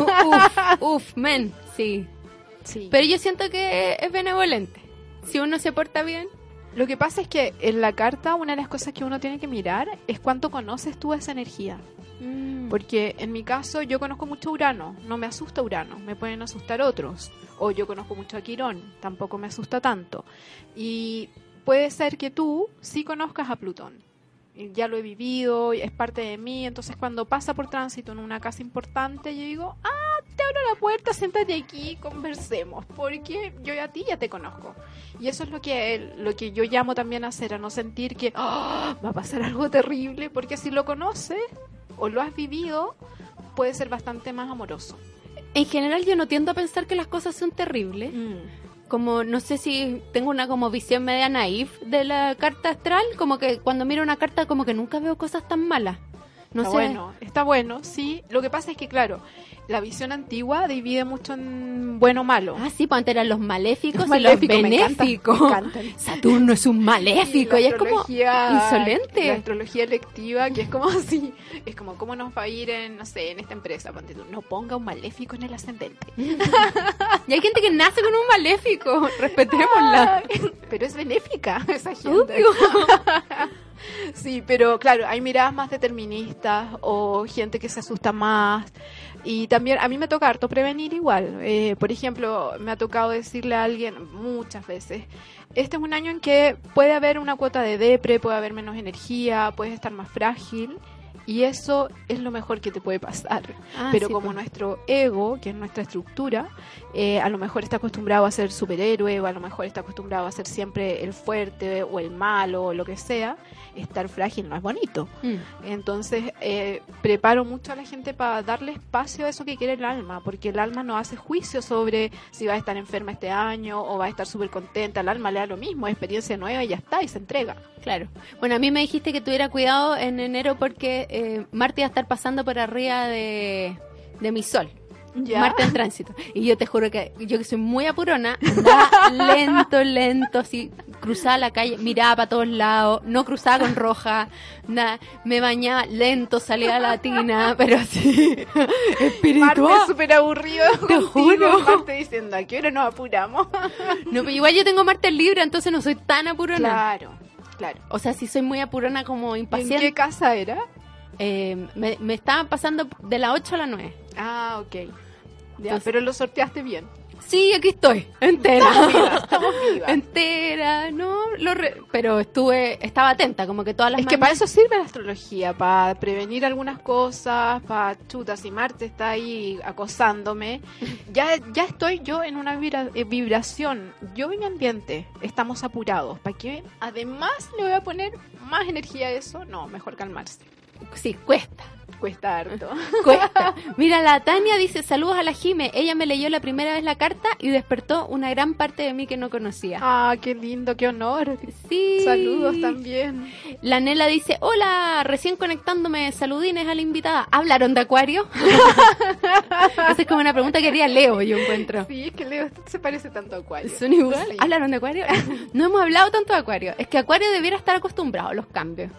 S4: uf, uf, men, sí.
S6: Sí.
S4: Pero yo siento que es benevolente. Si uno se porta bien.
S6: Lo que pasa es que en la carta una de las cosas que uno tiene que mirar es cuánto conoces tú esa energía. Porque en mi caso yo conozco mucho Urano, no me asusta Urano, me pueden asustar otros. O yo conozco mucho a Quirón, tampoco me asusta tanto. Y puede ser que tú sí conozcas a Plutón. Ya lo he vivido, es parte de mí, entonces cuando pasa por tránsito en una casa importante, yo digo, ah, te abro la puerta, siéntate aquí, conversemos, porque yo a ti ya te conozco. Y eso es lo que, lo que yo llamo también a hacer, a no sentir que "Ah, va a pasar algo terrible, porque si lo conoces o lo has vivido, puede ser bastante más amoroso.
S4: En general yo no tiendo a pensar que las cosas son terribles.
S6: Mm.
S4: Como, no sé si tengo una como visión media naif de la carta astral, como que cuando miro una carta como que nunca veo cosas tan malas. No
S6: está
S4: sé.
S6: bueno, está bueno, sí. Lo que pasa es que, claro, la visión antigua divide mucho en bueno o malo.
S4: Ah, sí, pues antes eran los maléficos
S6: Los
S4: y los
S6: maléficos, me encanta,
S4: benéficos.
S6: me.
S4: Saturno es un maléfico y, es como insolente.
S6: La astrología electiva, que es como así, es como cómo nos va a ir en, no sé, en esta empresa, ponte tú, no ponga un maléfico en el ascendente.
S4: Y hay gente que nace con un maléfico, respetémosla.
S6: Pero es benéfica esa gente. Sí, pero claro, hay miradas más deterministas o gente que se asusta más. Y también a mí me toca harto prevenir igual. Eh, por ejemplo, me ha tocado decirle a alguien muchas veces, este es un año en que puede haber una cuota de depre, puede haber menos energía, puedes estar más frágil. Y eso es lo mejor que te puede pasar.
S4: Ah,
S6: Pero
S4: sí,
S6: como
S4: pues.
S6: nuestro ego, que es nuestra estructura, eh, a lo mejor está acostumbrado a ser superhéroe o a lo mejor está acostumbrado a ser siempre el fuerte o el malo o lo que sea, estar frágil no es bonito.
S4: Mm.
S6: Entonces, eh, preparo mucho a la gente para darle espacio a eso que quiere el alma, porque el alma no hace juicio sobre si va a estar enferma este año o va a estar súper contenta. El alma le da lo mismo, experiencia nueva y ya está, y se entrega.
S4: Claro. Bueno, a mí me dijiste que tuviera cuidado en enero porque eh, Marte iba a estar pasando por arriba de, de mi sol. Marte en tránsito. Y yo te juro que yo que soy muy apurona, andaba lento, lento, así, cruzaba la calle, miraba para todos lados, no cruzaba con roja, nada, me bañaba lento, salía a la tina, pero así,
S6: Marte
S4: espiritual.
S6: es súper aburrido.
S4: Te juro.
S6: Marte diciendo, ¿a qué hora nos apuramos?
S4: No, pero igual yo tengo Marte libre, entonces no soy tan apurona.
S6: Claro, claro.
S4: O sea, sí soy muy apurona como
S6: ¿En
S4: impaciente.
S6: qué casa era?
S4: Eh, me, me estaban pasando de la 8 a la 9.
S6: Ah, ok. Ya,
S4: Entonces-
S6: pero lo sorteaste bien.
S4: Sí, aquí estoy, entera.
S6: Estamos vivas.
S4: entera, no, lo re- pero estuve, estaba atenta, como que todas las
S6: Es que para eso sirve la astrología, para prevenir algunas cosas, para chuta, si Marte está ahí acosándome, ya, ya estoy yo en una vibra- eh, vibración, yo y mi ambiente estamos apurados, ¿para qué? Además le voy a poner más energía a eso, no, mejor calmarse,
S4: Sí, cuesta,
S6: cuesta harto.
S4: cuesta. Mira, la Tania dice, saludos a la Jime, ella me leyó la primera vez la carta y despertó una gran parte de mí que no conocía.
S6: Ah, qué lindo, qué honor.
S4: Sí.
S6: Saludos también.
S4: La Nela dice, hola, recién conectándome, saludines a la invitada. ¿Hablaron de Acuario? Esa es como una pregunta que haría Leo, yo encuentro.
S6: Sí, es que Leo se parece tanto a Acuario.
S4: ¿Son igual?
S6: Sí.
S4: ¿Hablaron de Acuario? No hemos hablado tanto de Acuario. Es que Acuario debiera estar acostumbrado a los cambios.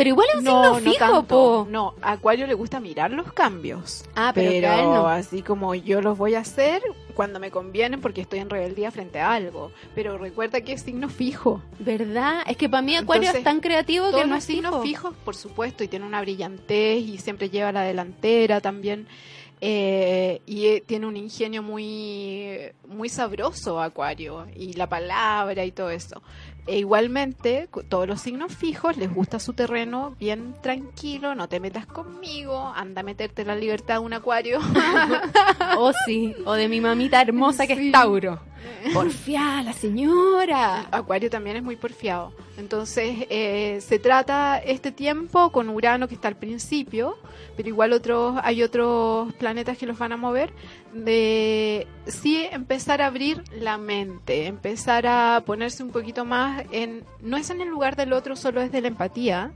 S4: Pero igual es un signo fijo,
S6: tanto.
S4: po.
S6: No, a Acuario le gusta mirar los cambios.
S4: Ah, pero que a él no.
S6: así como yo los voy a hacer cuando me convienen porque estoy en rebeldía frente a algo. Pero recuerda que es signo fijo.
S4: ¿Verdad? Es que para mí Acuario
S6: Entonces,
S4: es tan creativo que no es
S6: signos
S4: fijo.
S6: fijos, por supuesto, y tiene una brillantez y siempre lleva la delantera también. Eh, y eh, tiene un ingenio muy, muy sabroso Acuario y la palabra y todo eso. E igualmente, todos los signos fijos les gusta su terreno bien tranquilo, no te metas conmigo, anda a meterte en la libertad de un Acuario.
S4: Oh, sí. O de mi mamita hermosa que
S6: Sí.
S4: es Tauro. Porfía, la señora.
S6: Acuario también es muy porfiado. Entonces, eh, se trata este tiempo con Urano que está al principio, pero igual otros hay otros planetas que los van a mover, de sí empezar a abrir la mente, empezar a ponerse un poquito más en, no es en el lugar del otro solo es de la empatía,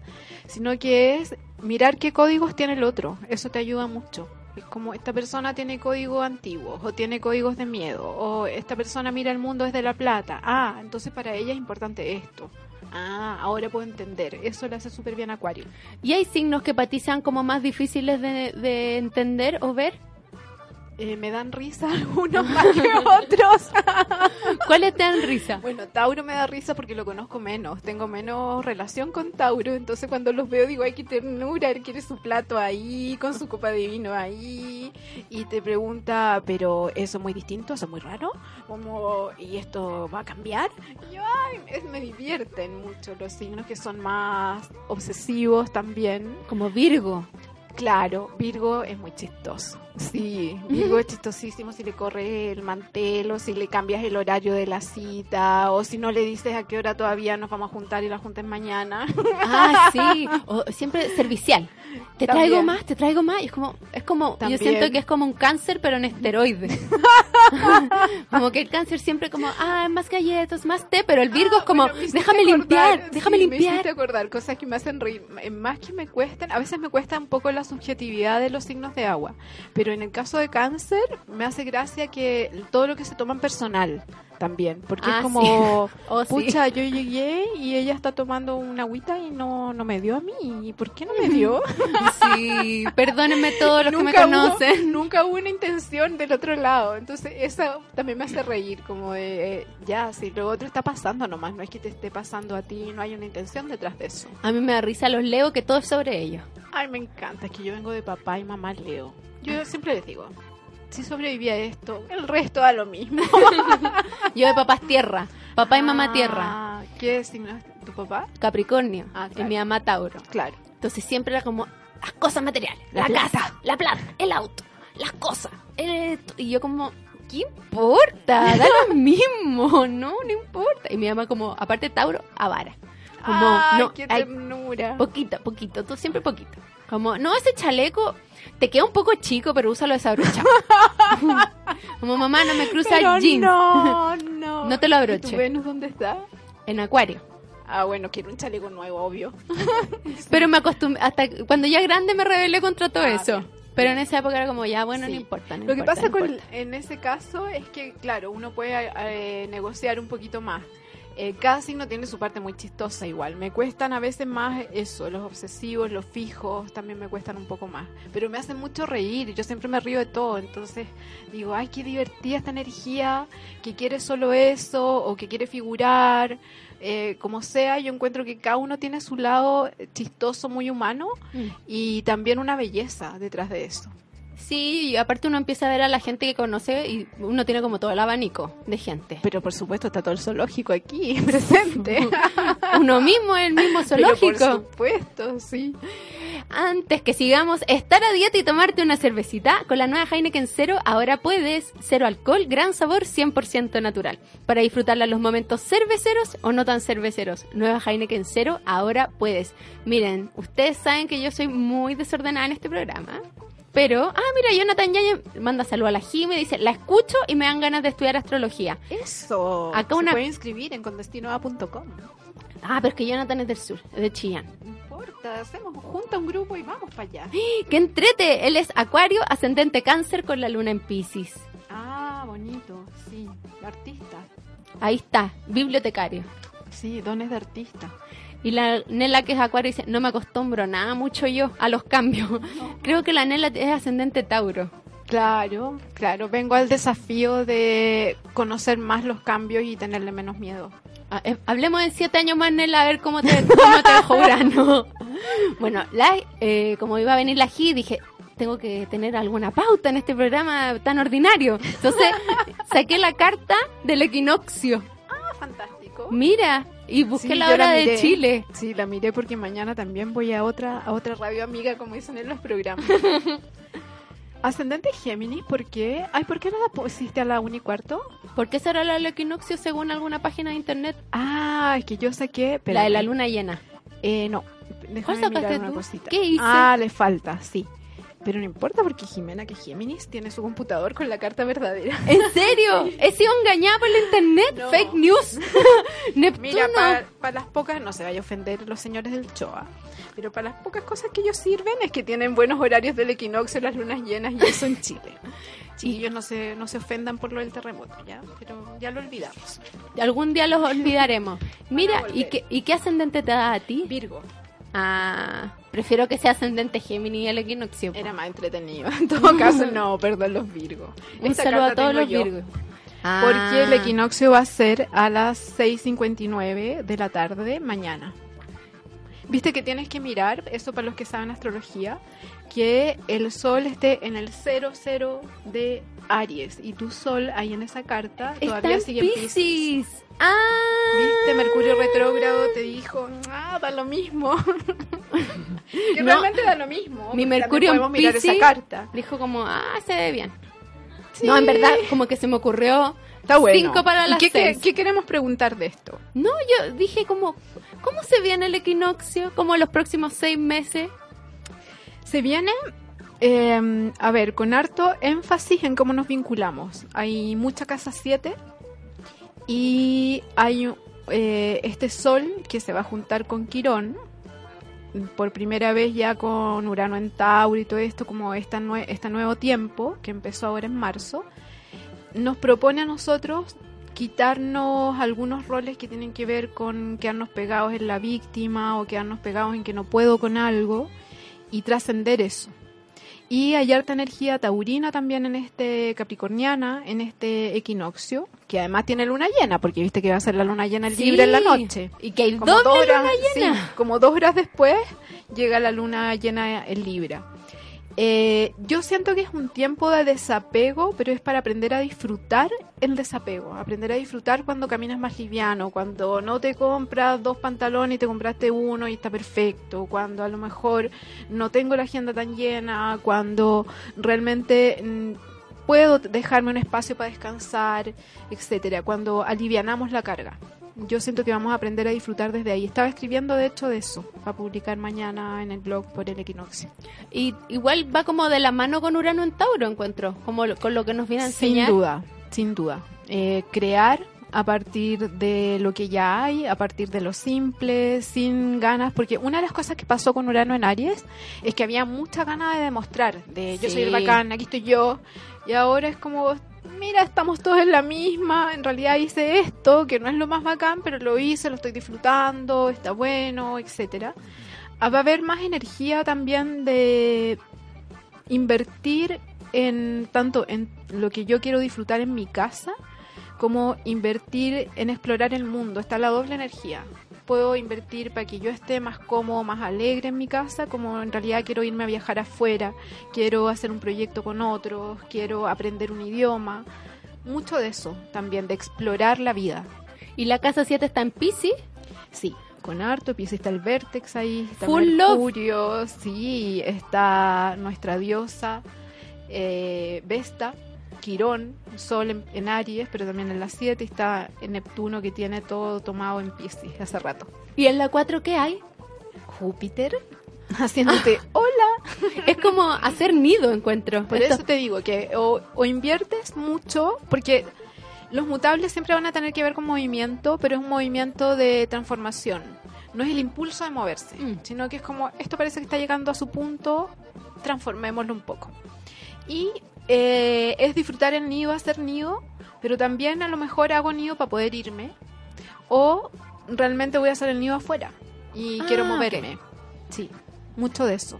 S6: sino que es mirar qué códigos tiene el otro. Eso te ayuda mucho. Es como esta persona tiene códigos antiguos o tiene códigos de miedo o esta persona mira el mundo desde la plata. Ah, entonces para ella es importante esto. Ah, ahora puedo entender. Eso le hace súper bien a Acuario.
S4: ¿Y hay signos que para ti sean como más difíciles de, de entender o ver?
S6: Eh, me dan risa algunos más que otros.
S4: ¿Cuáles te dan risa?
S6: Bueno, Tauro me da risa porque lo conozco menos, tengo menos relación con Tauro, entonces cuando los veo digo, ay, qué ternura, él quiere su plato ahí, con su copa de vino ahí, y te pregunta, pero eso es muy distinto, eso es muy raro, ¿y esto va a cambiar? Y yo, ay, es- me divierten mucho los signos que son más obsesivos también.
S4: Como Virgo.
S6: Claro, Virgo es muy chistoso. Sí, Virgo es chistosísimo si le corres el mantel o si le cambias el horario de la cita o si no le dices a qué hora todavía nos vamos a juntar y la junta es mañana.
S4: Ah, sí. O siempre servicial. te
S6: También.
S4: traigo más, te traigo más. Y es como, es como,
S6: También.
S4: yo siento que es como un cáncer, pero en esteroides. como que el cáncer siempre como, ah, más galletas, más té, pero el Virgo es como,
S6: me hiciste
S4: déjame
S6: acordar,
S4: limpiar, déjame
S6: sí, Me hiciste
S4: limpiar.
S6: acordar cosas que me hacen reír. Más que me cuestan, a veces me cuesta un poco la subjetividad de los signos de agua. Pero en el caso de cáncer, me hace gracia que todo lo que se toman personal también. Porque
S4: Ah,
S6: es como,
S4: Oh, sí.
S6: pucha, yo llegué y ella está tomando una agüita y no, no me dio a mí. ¿Y por qué no me dio?
S4: Sí, perdónenme todos los que me
S6: Nunca hubo-
S4: conocen.
S6: nunca hubo una intención del otro lado. Entonces, eso también me hace reír, como de, eh, ya, si lo otro está pasando nomás, no es que te esté pasando a ti, no hay una intención detrás de eso.
S4: A mí me da risa los leo que todo es sobre ellos.
S6: Ay, me encanta, es que yo vengo de papá y mamá Leo. Yo siempre les digo, si sobreviví a esto, el resto da lo mismo.
S4: Yo de papás tierra, papá y mamá tierra,
S6: Ah, ¿Qué signo es tu papá?
S4: Capricornio
S6: Ah,
S4: y mi mamá Tauro.
S6: Claro.
S4: Entonces siempre era como las cosas materiales, la, casa, la plata, el auto, las cosas. el- y yo como, ¿qué importa? Da lo mismo, no, no importa. Y mi mamá como, aparte Tauro, avara. Como,
S6: Ay,
S4: no,
S6: qué ternura.
S4: poquito, poquito, tú siempre poquito. Como, no, ese chaleco te queda un poco chico, pero úsalo desabrochado. como, mamá, no me cruza
S6: Pero
S4: el jean.
S6: no, no.
S4: No te lo
S6: ¿Y
S4: abroche.
S6: tu Venus dónde está?
S4: En acuario.
S6: Ah, bueno, quiero un chaleco nuevo, obvio.
S4: Pero me acostumbré, hasta cuando ya grande me rebelé contra todo
S6: Ah,
S4: eso.
S6: bien.
S4: Pero en esa época era como, ya, bueno,
S6: Sí.
S4: no importa. no
S6: Lo que pasa
S4: no
S6: con, en ese caso es que, claro, uno puede eh, negociar un poquito más. Eh, cada signo tiene su parte muy chistosa igual. Me cuestan a veces más eso, los obsesivos, los fijos, también me cuestan un poco más. Pero me hacen mucho reír yo siempre me río de todo. Entonces digo, ay, qué divertida esta energía, que quiere solo eso o que quiere figurar. Eh, como sea, yo encuentro que cada uno tiene su lado chistoso, muy humano
S4: Mm.
S6: y también una belleza detrás de eso.
S4: Sí, y aparte uno empieza a ver a la gente que conoce y uno tiene como todo el abanico de gente.
S6: Pero por supuesto está todo el zoológico aquí presente.
S4: Uno mismo es el mismo
S6: Pero por
S4: zoológico.
S6: supuesto, sí.
S4: Antes que sigamos, estar a dieta y tomarte una cervecita, con la nueva Heineken Cero ahora puedes. Cero alcohol, gran sabor, 100% natural. Para disfrutarla en los momentos cerveceros o no tan cerveceros. Nueva Heineken Cero ahora puedes. Miren, ustedes saben que yo soy muy desordenada en este programa. Pero, ah, mira, Jonathan Yaya manda salud a la Jime, dice, la escucho y me dan ganas de estudiar astrología.
S6: Eso.
S4: Acá
S6: Se
S4: una-
S6: puede inscribir en condestinoa.com.
S4: Ah, pero es que Jonathan es del sur, es de Chillán.
S6: No importa, hacemos junta un grupo y vamos para allá.
S4: ¡Qué entrete! Él es Acuario, ascendente Cáncer con la luna en Pisces.
S6: Ah, bonito, sí. Artista.
S4: Ahí está, bibliotecario.
S6: Sí, dones de artista.
S4: Y la Nela que es Acuario dice, no me acostumbro nada mucho yo a los cambios. Creo que la Nela es ascendente Tauro.
S6: Claro, claro. Vengo al desafío de conocer más los cambios y tenerle menos miedo.
S4: Ah, eh, hablemos en siete años más, Nela, a ver cómo te, cómo te dejó Urano. Bueno, la, eh, como iba a venir la G, dije, tengo que tener alguna pauta en este programa tan ordinario. Entonces, saqué la carta del equinoccio.
S6: Ah, fantástico.
S4: Mira, y busqué
S6: Sí,
S4: la hora de
S6: miré.
S4: Chile.
S6: Sí, la miré porque mañana también voy a otra a otra radio amiga, como dicen en los programas. Ascendente Géminis, ¿por qué? Ay, ¿por qué no la pusiste a la 1 y cuarto?
S4: ¿Por qué será la equinoccio según alguna página de internet?
S6: Ah, es que yo saqué...
S4: La de la luna llena.
S6: Eh, no.
S4: ¿Cuál
S6: Déjame mirar una
S4: tú?
S6: cosita.
S4: ¿Qué hice?
S6: Ah, le falta, sí. Pero no importa porque Jimena, que Géminis, tiene su computador con la carta verdadera.
S4: ¿En serio? ¿He sido engañada por la internet?
S6: No.
S4: Fake news. Neptuno.
S6: Mira, para las pocas, no se vaya a ofender los señores del Choa, pero para las pocas cosas que ellos sirven es que tienen buenos horarios del equinoccio, las lunas llenas y eso en Chile. Chiquillos, no se, no se ofendan por lo del terremoto, ¿ya? Pero ya lo olvidamos.
S4: Algún día los olvidaremos. Mira. ¿y qué, ¿y qué ascendente te da a ti?
S6: Virgo
S4: Ah, prefiero que sea ascendente Géminis y el equinoccio.
S6: era más entretenido. En todo caso, no, perdón, los Virgos.
S4: Un
S6: Esta
S4: saludo a todos los Virgos.
S6: Porque el
S4: Ah,
S6: equinoccio va a ser a las 6.59 de la tarde mañana. Viste que tienes que mirar, eso para los que saben astrología, que el sol esté en el 00 de Aries y tu sol ahí en esa carta
S4: Está
S6: todavía
S4: en
S6: sigue en Piscis.
S4: Ah.
S6: Viste, Mercurio retrógrado te dijo, ah, da lo mismo. que
S4: No.
S6: realmente da lo mismo.
S4: Mi Mercurio en
S6: mirar esa carta.
S4: Dijo como, ah, se ve bien.
S6: Sí.
S4: No, en verdad, como que se me ocurrió
S6: Está bueno.
S4: cinco para
S6: ¿Y
S4: las
S6: qué, qué-
S4: seis.
S6: qué queremos preguntar de esto?
S4: No, yo dije como, ¿cómo se viene el equinoccio? Como los próximos seis meses.
S6: Se viene, eh, a ver, con harto énfasis en cómo nos vinculamos. Hay mucha casa 7 y hay eh, este sol que se va a juntar con Quirón por primera vez ya con Urano en Tauro y todo esto, como esta nue- este nuevo tiempo que empezó ahora en marzo, nos propone a nosotros quitarnos algunos roles que tienen que ver con quedarnos pegados en la víctima o quedarnos pegados en que no puedo con algo y trascender eso. Y hay harta energía taurina también en este capricorniana, en este equinoccio, que además tiene luna llena, porque viste que va a ser la luna llena el
S4: Sí,
S6: libre en la noche.
S4: Y que hay
S6: Como
S4: doble
S6: dos horas,
S4: luna llena.
S6: sí, como dos horas después llega la luna llena en Libra. Eh, yo siento que es un tiempo de desapego, pero es para aprender a disfrutar el desapego, aprender a disfrutar cuando caminas más liviano, cuando no te compras dos pantalones y te compraste uno y está perfecto, cuando a lo mejor no tengo la agenda tan llena, cuando realmente mm, puedo dejarme un espacio para descansar, etcétera, cuando alivianamos la carga. Yo siento que vamos a aprender a disfrutar desde ahí. Estaba escribiendo de hecho de eso, para publicar mañana en el blog por el equinoccio.
S4: Y igual va como de la mano con Urano en Tauro, encuentro, como lo- con lo que nos viene a
S6: Sin
S4: enseñar.
S6: duda, sin duda. Eh, crear a partir de lo que ya hay, a partir de lo simple, sin ganas, porque una de las cosas que pasó con Urano en Aries es que había mucha ganas de demostrar, de yo soy el bacán, aquí estoy yo, y ahora es como, mira, estamos todos en la misma, en realidad hice esto, que no es lo más bacán, pero lo hice, lo estoy disfrutando, está bueno, etcétera. Ah, Va a haber más energía también de invertir en tanto en lo que yo quiero disfrutar en mi casa como invertir en explorar el mundo. Está la doble energía. Puedo invertir para que yo esté más cómodo, más alegre en mi casa, como en realidad quiero irme a viajar afuera, quiero hacer un proyecto con otros, quiero aprender un idioma. Mucho de eso también, de explorar la vida.
S4: Y la casa 7 está en Pisces.
S6: Sí, con harto, Pisces está el Vértex ahí, está
S4: Full love.
S6: Mercurio, sí, está nuestra diosa eh, Vesta, Quirón, Sol en, en Aries, pero también en las 7 está en Neptuno que tiene todo tomado en Pisces hace rato.
S4: ¿Y en la 4 qué hay?
S6: Júpiter haciéndote hola.
S4: Es como hacer nido, encuentro.
S6: Por
S4: Esto-
S6: eso te digo que o, o inviertes mucho, porque los mutables siempre van a tener que ver con movimiento, pero es un movimiento de transformación. No es el impulso de moverse,
S4: Mm.
S6: sino que es como, esto parece que está llegando a su punto, transformémoslo un poco. Y eh, es disfrutar el nido, hacer nido, pero también a lo mejor hago nido para poder irme, o realmente voy a hacer el nido afuera y
S4: Ah,
S6: quiero moverme. Sí, mucho de eso.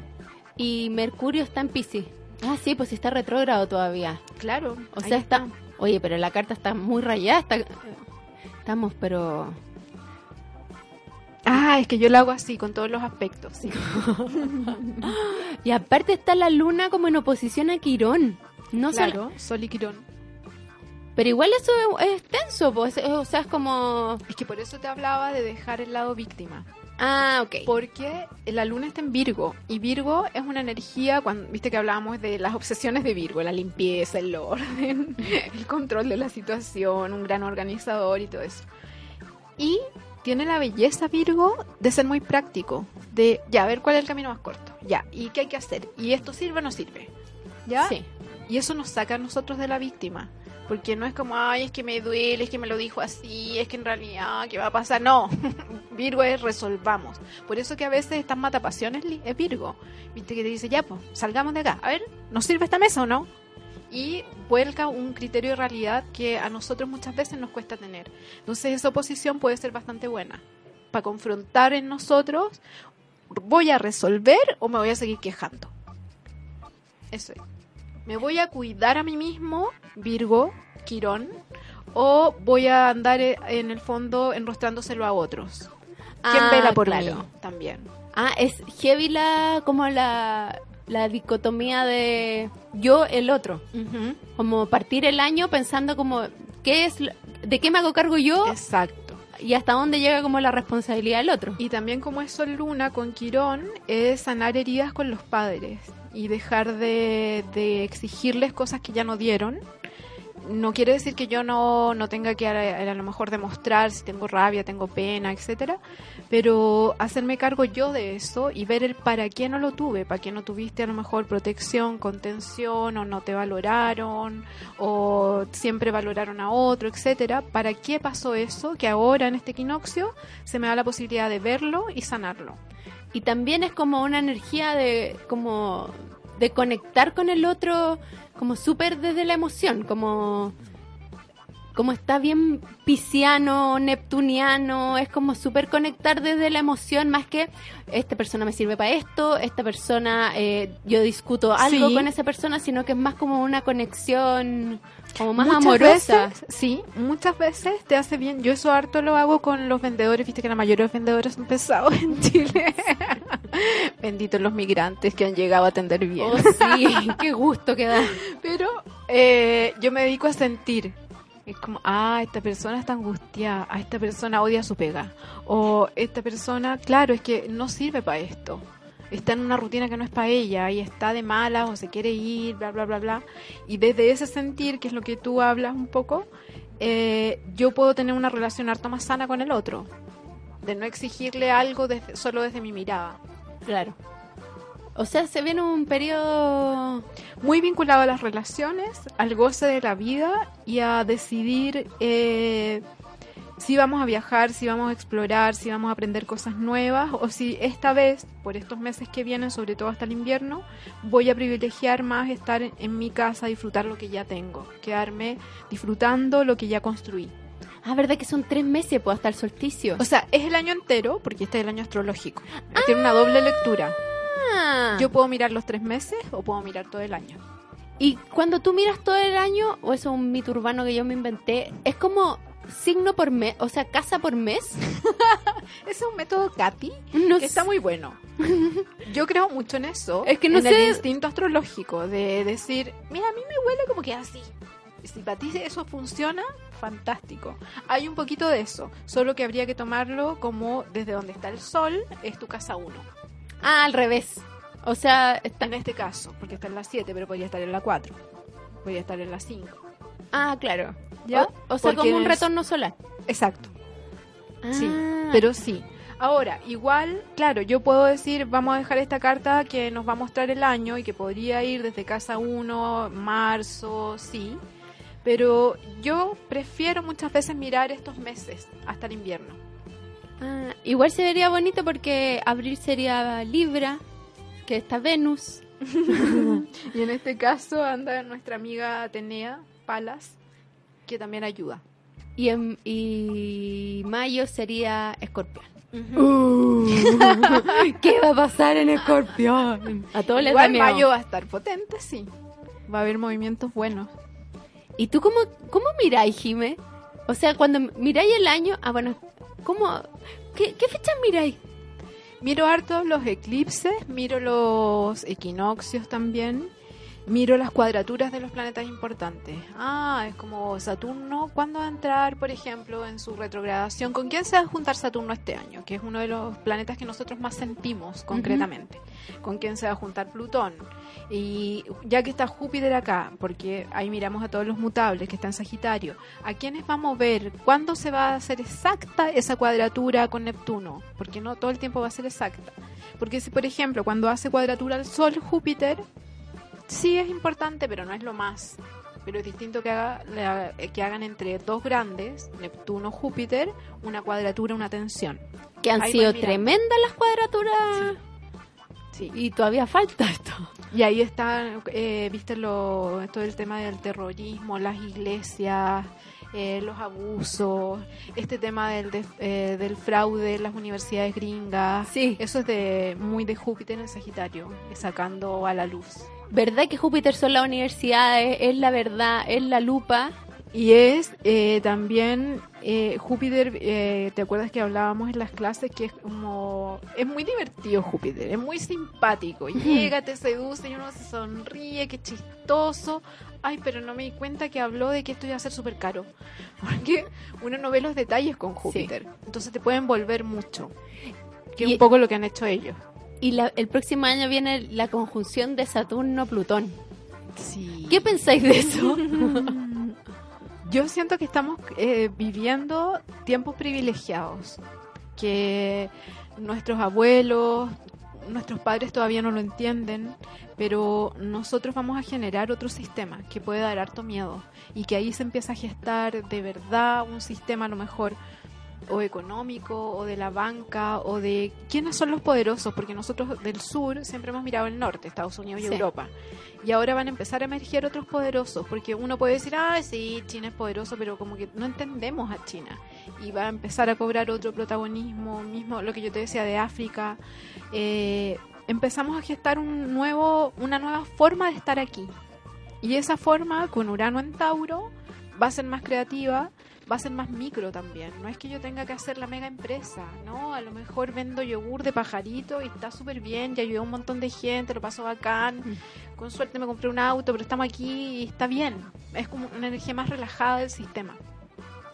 S4: Y Mercurio está en Pisces. Ah, sí, pues está retrógrado todavía.
S6: Claro.
S4: O sea, está... Oye, pero la carta está muy rayada. Está... Estamos, pero...
S6: Ah, es que yo lo hago así, con todos los aspectos. sí.
S4: Y aparte está la luna como en oposición a Quirón. No
S6: claro, Sol y Quirón.
S4: pero igual eso es, es tenso, pues, es- o sea, es como...
S6: Es que por eso te hablaba de dejar el lado víctima.
S4: Ah, ok.
S6: Porque la luna está en Virgo. Y Virgo es una energía, cuando viste que hablábamos de las obsesiones de Virgo, la limpieza, el orden, el control de la situación, un gran organizador y todo eso. Y tiene la belleza Virgo de ser muy práctico. De, ya, a ver cuál es el camino más corto. Ya, ¿y qué hay que hacer? ¿Y esto sirve o no sirve? ¿Ya?
S4: Sí.
S6: Y eso nos saca a nosotros de la víctima. Porque no es como, ay, es que me duele, es que me lo dijo así, es que en realidad, ¿qué va a pasar? No, Virgo es resolvamos. Por eso que a veces estas matapasiones es Virgo. Viste que te dice, ya, pues, salgamos de acá. A ver, ¿nos sirve esta mesa o no? Y vuelca un criterio de realidad que a nosotros muchas veces nos cuesta tener. Entonces esa oposición puede ser bastante buena. Para confrontar en nosotros, ¿voy a resolver o me voy a seguir quejando? Eso es. ¿Me voy a cuidar a mí mismo, Virgo, Quirón? ¿O voy a andar eh, en el fondo enrostrándoselo a otros? ¿Quién
S4: Ah,
S6: vela por
S4: claro.
S6: mí también?
S4: Ah, es heavy la, como la, la dicotomía de yo, el otro. Como partir el año pensando como, ¿qué es, ¿de qué me hago cargo yo?
S6: Exacto.
S4: Y hasta dónde llega como la responsabilidad del otro.
S6: Y también como es Sol Luna con Quirón, es sanar heridas con los padres y dejar de, de exigirles cosas que ya no dieron. no quiere decir que yo no, no tenga que a, a lo mejor demostrar si tengo rabia, tengo pena, etcétera, pero hacerme cargo yo de eso y ver el para qué no lo tuve, para qué no tuviste a lo mejor protección, contención, o no te valoraron, o siempre valoraron a otro, etcétera, para qué pasó eso, que ahora en este equinoccio se me da la posibilidad de verlo y sanarlo.
S4: Y también es como una energía de como de conectar con el otro como súper desde la emoción, como como está bien pisciano, neptuniano, es como súper conectar desde la emoción, más que esta persona me sirve para esto, esta persona, eh, yo discuto algo
S6: Sí.
S4: con esa persona, sino que es más como una conexión como más
S6: Muchas
S4: amorosa.
S6: veces, sí, muchas veces te hace bien. Yo eso harto lo hago con los vendedores, viste que la mayoría de los vendedores son pesados en Chile. Benditos los migrantes que han llegado a atender bien.
S4: Oh, sí, qué gusto que da.
S6: Pero eh, yo me dedico a sentir. Es como, ah, esta persona está angustiada, ah, esta persona odia su pega. O esta persona, claro, es que no sirve para esto. Está en una rutina que no es para ella y está de malas o se quiere ir, bla, bla, bla, bla. Y desde ese sentir, que es lo que tú hablas un poco, eh, yo puedo tener una relación harto más sana con el otro. De no exigirle algo desde- solo desde mi mirada.
S4: Claro. O sea, se viene un periodo
S6: muy vinculado a las relaciones, al goce de la vida y a decidir eh, si vamos a viajar, si vamos a explorar, si vamos a aprender cosas nuevas o si esta vez, por estos meses que vienen, sobre todo hasta el invierno, voy a privilegiar más estar en, en mi casa, disfrutar lo que ya tengo, quedarme disfrutando lo que ya construí.
S4: Ah, ¿verdad que son tres meses pues, hasta el solsticio?
S6: O sea, es el año entero, porque este es el año astrológico. Tiene una doble lectura.
S4: Ah.
S6: Yo puedo mirar los tres meses o puedo mirar todo el año.
S4: Y cuando tú miras todo el año, o eso es un mito urbano que yo me inventé, es como signo por mes, o sea, casa por mes.
S6: Es un método Katy
S4: No
S6: que está muy bueno. Yo creo mucho en eso.
S4: Es que no
S6: en
S4: sé-
S6: el instinto astrológico de decir, mira, a mí me huele como que así. Si para ti eso funciona, fantástico. Hay un poquito de eso, solo que habría que tomarlo como desde donde está el sol, es tu casa 1.
S4: Ah, al revés. O sea, está...
S6: En este caso, porque está en la 7, pero podría estar en la 4. Podría estar en la 5.
S4: Ah, claro.
S6: ¿Ya?
S4: O, o sea, como un
S6: es-
S4: retorno solar.
S6: Exacto. Sí,
S4: Ah.
S6: pero sí. Ahora, igual, claro, yo puedo decir, vamos a dejar esta carta que nos va a mostrar el año y que podría ir desde casa 1, marzo, sí. Pero yo prefiero muchas veces mirar estos meses hasta el invierno.
S4: Ah, igual se vería bonito porque abril sería Libra, que está Venus.
S6: Y en este caso anda nuestra amiga Atenea Palas, que también ayuda.
S4: Y, en, y mayo sería Escorpión. ¿Qué va a pasar en Escorpión? A todos les da
S6: Igual
S4: miedo.
S6: mayo va a estar potente, sí. Va a haber movimientos buenos.
S4: ¿Y tú cómo, cómo miráis, Jime? O sea, cuando miráis el año, ah, bueno, ¿cómo? ¿Qué, qué fechas miráis?
S6: Miro harto los eclipses, miro los equinoccios también, miro las cuadraturas de los planetas importantes. Ah, es como Saturno, ¿cuándo va a entrar, por ejemplo, en su retrogradación? ¿Con quién se va a juntar Saturno este año? Que es uno de los planetas que nosotros más sentimos concretamente. ¿Con quién se va a juntar Plutón? Y ya que está Júpiter acá, porque ahí miramos a todos los mutables que están en Sagitario, ¿a quiénes vamos a ver? ¿Cuándo se va a hacer exacta esa cuadratura con Neptuno? Porque no todo el tiempo va a ser exacta. Porque si, por ejemplo, cuando hace cuadratura al Sol Júpiter, sí es importante, pero no es lo más. Pero es distinto que, haga- que hagan entre dos grandes, Neptuno, Júpiter, una cuadratura, una tensión.
S4: Que han
S6: Ahí
S4: sido tremendas las cuadraturas.
S6: Sí.
S4: Y todavía falta esto.
S6: Y ahí está, eh, viste, lo, todo el tema del terrorismo, las iglesias, eh, los abusos, este tema del, de- eh, del fraude en las universidades gringas.
S4: Sí.
S6: Eso es de muy de Júpiter en Sagitario, sacando a la luz.
S4: ¿Verdad que Júpiter son las universidades? Es la verdad, es la lupa.
S6: Y es eh, también eh, Júpiter, eh, ¿te acuerdas que hablábamos en las clases que es como... Es muy divertido Júpiter, es muy simpático. Llega, te seduce y uno se sonríe, qué chistoso. Ay, pero no me di cuenta que habló de que esto iba a ser súper caro. Porque uno no ve los detalles con Júpiter. Entonces te pueden volver mucho. Que es un poco lo que han hecho ellos.
S4: Y la- el próximo año viene la conjunción de Saturno-Plutón.
S6: Sí.
S4: ¿Qué pensáis de eso?
S6: Yo siento que estamos eh, viviendo tiempos privilegiados, que nuestros abuelos, nuestros padres todavía no lo entienden, pero nosotros vamos a generar otro sistema que puede dar harto miedo y que ahí se empieza a gestar de verdad un sistema a lo mejor o económico o de la banca o de quiénes son los poderosos, porque nosotros del sur siempre hemos mirado el norte, Estados Unidos y
S4: Sí.
S6: Europa. Y ahora van a empezar a emerger otros poderosos, porque uno puede decir, ah, sí, China es poderoso, pero como que no entendemos a China. Y va a empezar a cobrar otro protagonismo, mismo lo que yo te decía de África. Eh, empezamos a gestar un nuevo, una nueva forma de estar aquí. Y esa forma, con Urano en Tauro, va a ser más creativa, va a ser más micro también. No es que yo tenga que hacer la mega empresa, ¿no? A lo mejor vendo yogur de pajarito y está súper bien, ya ayudé a un montón de gente, lo paso bacán. Con suerte me compré un auto, pero estamos aquí y está bien. Es como una energía más relajada del sistema.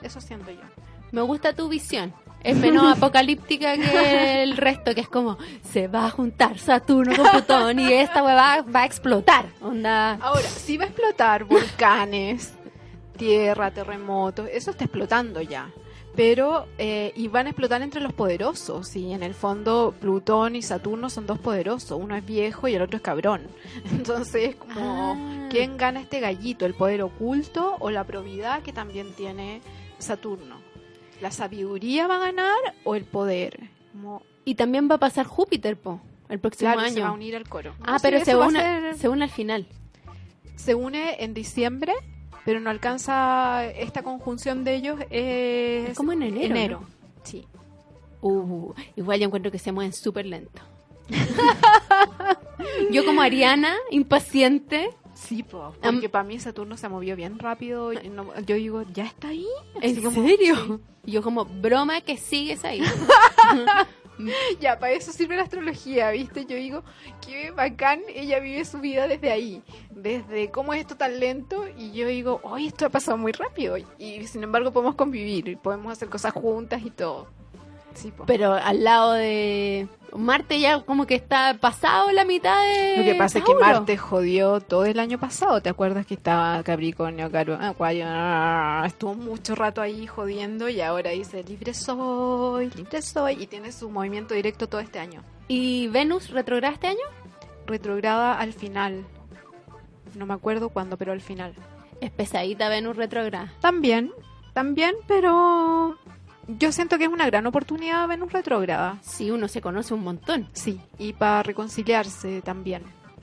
S6: Eso siento yo.
S4: Me gusta tu visión. Es menos apocalíptica que el resto, que es como, se va a juntar Saturno con Plutón y esta hueva va a explotar. Onda.
S6: Ahora, si va a explotar volcanes, tierra, terremotos, eso está explotando ya. Pero, eh, y van a explotar entre los poderosos, y en el fondo Plutón y Saturno son dos poderosos, uno es viejo y el otro es cabrón. Entonces, como,
S4: Ah.
S6: ¿quién gana este gallito? ¿El poder oculto o la probidad que también tiene Saturno? ¿La sabiduría va a ganar o el poder? Como,
S4: Y también va a pasar Júpiter, po, el próximo
S6: claro, se va a
S4: año.
S6: unir al coro.
S4: Ah, pero se
S6: ser-
S4: se une al final.
S6: se une en diciembre, pero no alcanza esta conjunción de ellos es
S4: Es como en enero,
S6: enero.
S4: ¿no?
S6: Sí.
S4: Uh, igual yo encuentro que se mueven súper lento. yo como Ariana, impaciente,
S6: Sí, po, porque para mí Saturno se movió bien rápido. y no- yo digo, ¿ya está ahí?
S4: ¿en
S6: Así como,
S4: serio? Y Yo como, broma que sigues ahí.
S6: Ya, para eso sirve la astrología, ¿viste? Yo digo, qué bacán, ella vive su vida desde ahí, desde cómo es esto tan lento, y yo digo, hoy esto ha pasado muy rápido, y sin embargo podemos convivir, podemos hacer cosas juntas y todo. Sí, po.
S4: Pero al lado de Marte ya como que está pasado la mitad de
S6: Lo que pasa es que. Marte jodió todo el año pasado. ¿Te acuerdas que estaba Capricornio, Caro, Acuario? ah, Estuvo mucho rato ahí jodiendo y ahora dice libre soy, libre soy. Y tiene su movimiento directo todo este año.
S4: ¿Y Venus retrograda este año?
S6: Retrograda al final. No me acuerdo cuándo, pero al final.
S4: Es pesadita Venus retrograda.
S6: También, también, pero yo siento que es una gran oportunidad Venus retrógrada.
S4: Sí, uno se conoce un montón.
S6: Sí, y para reconciliarse también.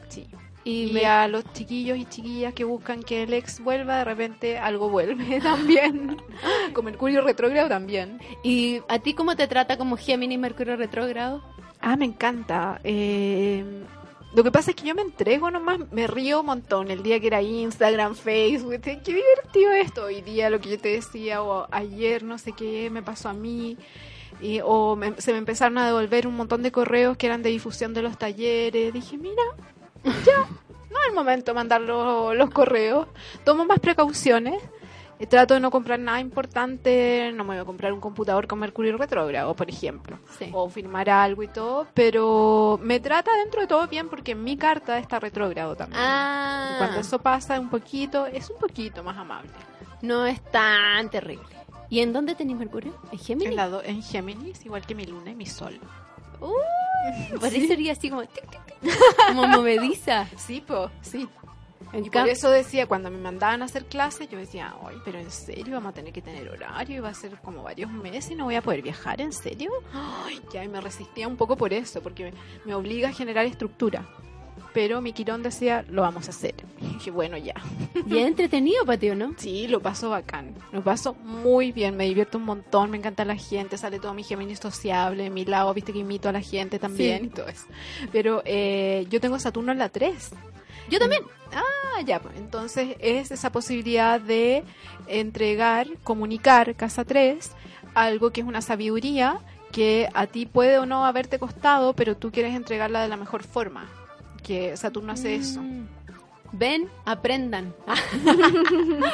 S6: Sí.
S4: Y,
S6: Y
S4: me-
S6: a los chiquillos y chiquillas que buscan que el ex vuelva, de repente algo vuelve también. Con Mercurio retrógrado también.
S4: ¿Y a ti cómo te trata como Géminis Mercurio retrógrado?
S6: Ah, me encanta. Eh, lo que pasa es que yo me entrego nomás, me río un montón. El día que era Instagram, Facebook, qué divertido esto. Hoy día lo que yo te decía, o ayer no sé qué me pasó a mí. Y, o me- se me empezaron a devolver un montón de correos que eran de difusión de los talleres. Dije, mira, ya, no es el momento de mandar lo- los correos. Tomo más precauciones. Eh, Trato de no comprar nada importante, no me voy a comprar un computador con Mercurio retrógrado, por ejemplo
S4: Sí.
S6: o firmar algo y todo, pero me trata dentro de todo bien porque mi carta está retrógrado también.
S4: Ah,
S6: Y cuando eso pasa un poquito, es un poquito más amable.
S4: no es tan terrible. ¿Y en dónde tenéis Mercurio? ¿En Géminis?
S6: En, la en Géminis, igual que mi luna y mi sol.
S4: Uh, parecería así como, tic, tic, tic, como movediza.
S6: Sí, po, sí. Y por eso decía, cuando me mandaban a hacer clases, yo decía, ay, pero en serio, vamos a tener que tener horario y va a ser como varios meses y no voy a poder viajar, ¿en serio? Ay, ya, y me resistía un poco por eso, porque me, me obliga a generar estructura. Pero mi Quirón decía, lo vamos a hacer. Y dije, bueno, ya.
S4: Bien entretenido, Patio, ¿no?
S6: Sí, lo paso bacán. Lo paso muy bien, me divierto un montón, me encanta la gente, sale todo mi Géminis sociable, mi lado, viste que imito a la gente también
S4: Sí.
S6: y todo eso. Pero eh, yo tengo Saturno en la 3.
S4: Yo también.
S6: Ah, ya, pues entonces es esa posibilidad de entregar, comunicar, casa 3, algo que es una sabiduría que a ti puede o no haberte costado, pero tú quieres entregarla de la mejor forma. Que Saturno hace eso.
S4: Mm. Ven, aprendan.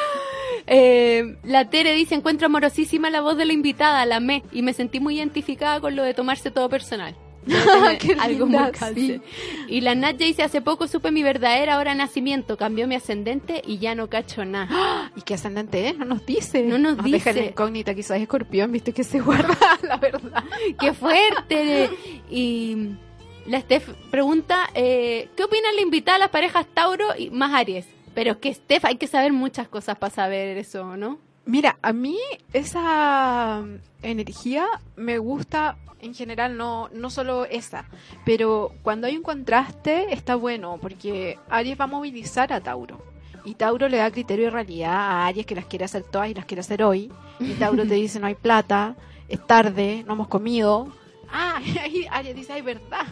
S4: Eh, la Tere dice, encuentro amorosísima la voz de la invitada, la amé, y me sentí muy identificada con lo de tomarse todo personal.
S6: Qué
S4: algo muy
S6: linda,
S4: cáncer. Y la Nat ya dice, hace poco supe mi verdadera hora de nacimiento, cambió mi ascendente y ya no cacho nada.
S6: ¿Y qué ascendente es? No nos dice.
S4: No nos
S6: deja en
S4: dice.
S6: incógnita, quizás escorpión, viste que se guarda la verdad.
S4: ¡Qué fuerte! Y la Steph pregunta, eh, ¿qué opina la invitada a las parejas Tauro y más Aries? Pero es que Steph, hay que saber muchas cosas para saber eso, ¿no?
S6: Mira, a mí esa mm, energía me gusta en general, no, no solo esa, pero cuando hay un contraste está bueno, porque Aries va a movilizar a Tauro. Y Tauro le da criterio de realidad a Aries que las quiere hacer todas y las quiere hacer hoy. Y Tauro te dice no hay plata, es tarde, no hemos comido. Ah, ahí Aries dice, ay, verdad.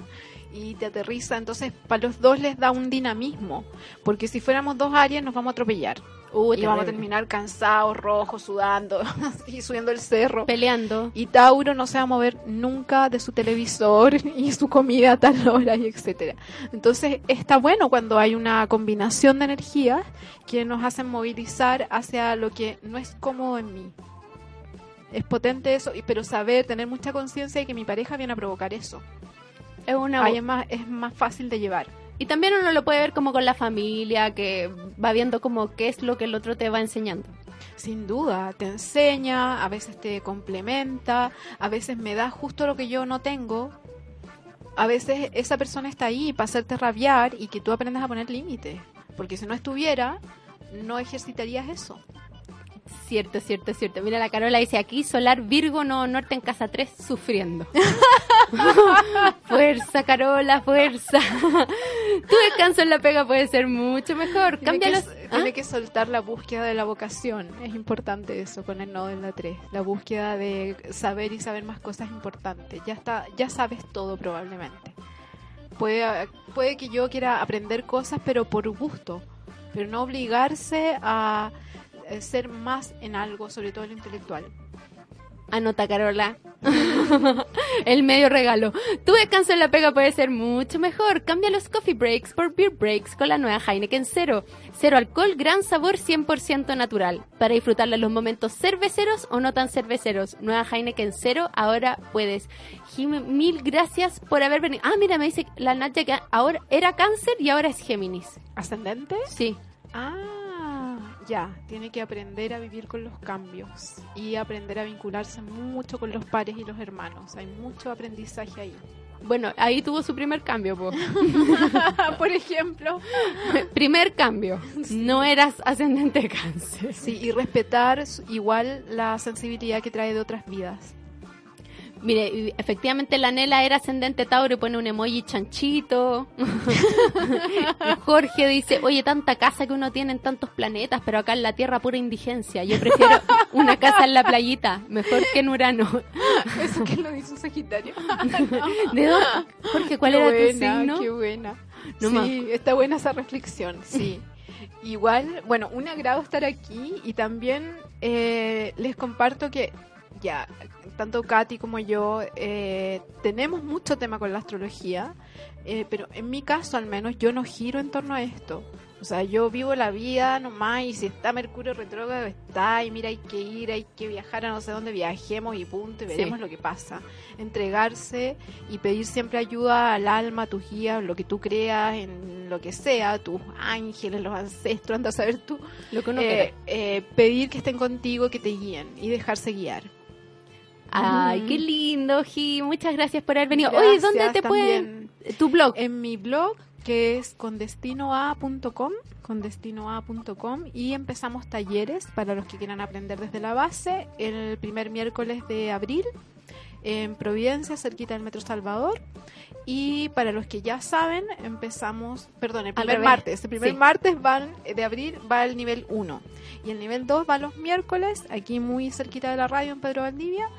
S6: Y te aterriza, entonces para los dos les da un dinamismo, porque si fuéramos dos Aries nos vamos a atropellar.
S4: Uh,
S6: y vamos a terminar cansados, rojos, sudando y subiendo el cerro.
S4: Peleando.
S6: Y Tauro no se va a mover nunca de su televisor y su comida a tal hora y etcétera. Entonces está bueno cuando hay una combinación de energías que nos hacen movilizar hacia lo que no es cómodo en mí. Es potente eso, y- pero saber, tener mucha conciencia de que mi pareja viene a provocar eso.
S4: Es una...
S6: Ahí es más, es más fácil de llevar.
S4: Y también uno lo puede ver como con la familia, que va viendo como qué es lo que el otro te va enseñando.
S6: Sin duda, te enseña, a veces te complementa, a veces me da justo lo que yo no tengo. A veces esa persona está ahí para hacerte rabiar y que tú aprendas a poner límites. Porque si no estuviera, no ejercitarías eso.
S4: Cierto, cierto, cierto. Mira, la Carola dice aquí, Solar Virgo, no, Norte en casa 3, sufriendo. fuerza, Carola, fuerza. tu descanso en la pega puede ser mucho mejor.
S6: Tiene que,
S4: los... ¿Ah?
S6: tiene que soltar la búsqueda de la vocación. Es importante eso con el nodo en la 3. La búsqueda de saber y saber más cosas es importante. Ya, está, ya sabes todo probablemente. Puede, puede que yo quiera aprender cosas, pero por gusto. Pero no obligarse a ser más en algo, sobre todo en lo intelectual.
S4: Anota, Carola. el medio regalo. Tu descanso en la pega puede ser mucho mejor. Cambia los coffee breaks por beer breaks con la nueva Heineken Cero. Cero alcohol, gran sabor, 100% natural. Para disfrutarla en los momentos cerveceros o no tan cerveceros. Nueva Heineken Cero, ahora puedes. Jime, mil gracias por haber venido. Ah, mira, me dice la Nadia que ahora era cáncer y ahora es Géminis.
S6: ¿Ascendente?
S4: Sí.
S6: Ah, ya. Tiene que aprender a vivir con los cambios y aprender a vincularse mucho con los pares y los hermanos. Hay mucho aprendizaje ahí.
S4: Bueno, ahí tuvo su primer cambio, po.
S6: Por ejemplo.
S4: primer cambio. No eras ascendente cáncer.
S6: Sí, y respetar igual la sensibilidad que trae de otras vidas.
S4: Mire, efectivamente la Nela era ascendente Tauro y pone un emoji chanchito. Jorge dice, oye, tanta casa que uno tiene en tantos planetas, pero acá en la Tierra pura indigencia. Yo prefiero una casa en la playita, mejor que en Urano.
S6: Eso que lo dice un Sagitario.
S4: ¿De dónde? Jorge, ¿cuál
S6: Qué
S4: era
S6: buena,
S4: tu signo?
S6: Qué buena.
S4: No
S6: sí, está buena esa reflexión, sí. Igual, bueno, un agrado estar aquí y también eh, les comparto que ya, tanto Katy como yo eh, tenemos mucho tema con la astrología, eh, pero en mi caso al menos yo no giro en torno a esto. O sea, yo vivo la vida nomás y si está Mercurio retrógrado está y mira, hay que ir, hay que viajar a no sé dónde viajemos y punto y
S4: Sí.
S6: veremos lo que pasa. Entregarse y pedir siempre ayuda al alma, a tus guías, lo que tú creas, en lo que sea, tus ángeles, los ancestros, anda a saber tú.
S4: Lo que uno
S6: Eh, eh, pedir que estén contigo, que te guíen y dejarse guiar.
S4: Ay, qué lindo, Ji. Muchas gracias por haber venido.
S6: Gracias
S4: Oye, ¿dónde te pueden...? Tu blog.
S6: En mi blog, que es condestinoa.com, condestinoa.com, y empezamos talleres para los que quieran aprender desde la base el primer miércoles de abril en Providencia, cerquita del Metro Salvador. Y para los que ya saben, empezamos, perdón, el primer martes. El primer
S4: Sí.
S6: martes van, de abril va el nivel 1. Y el nivel 2 va los miércoles, aquí muy cerquita de la radio en Pedro Valdivia.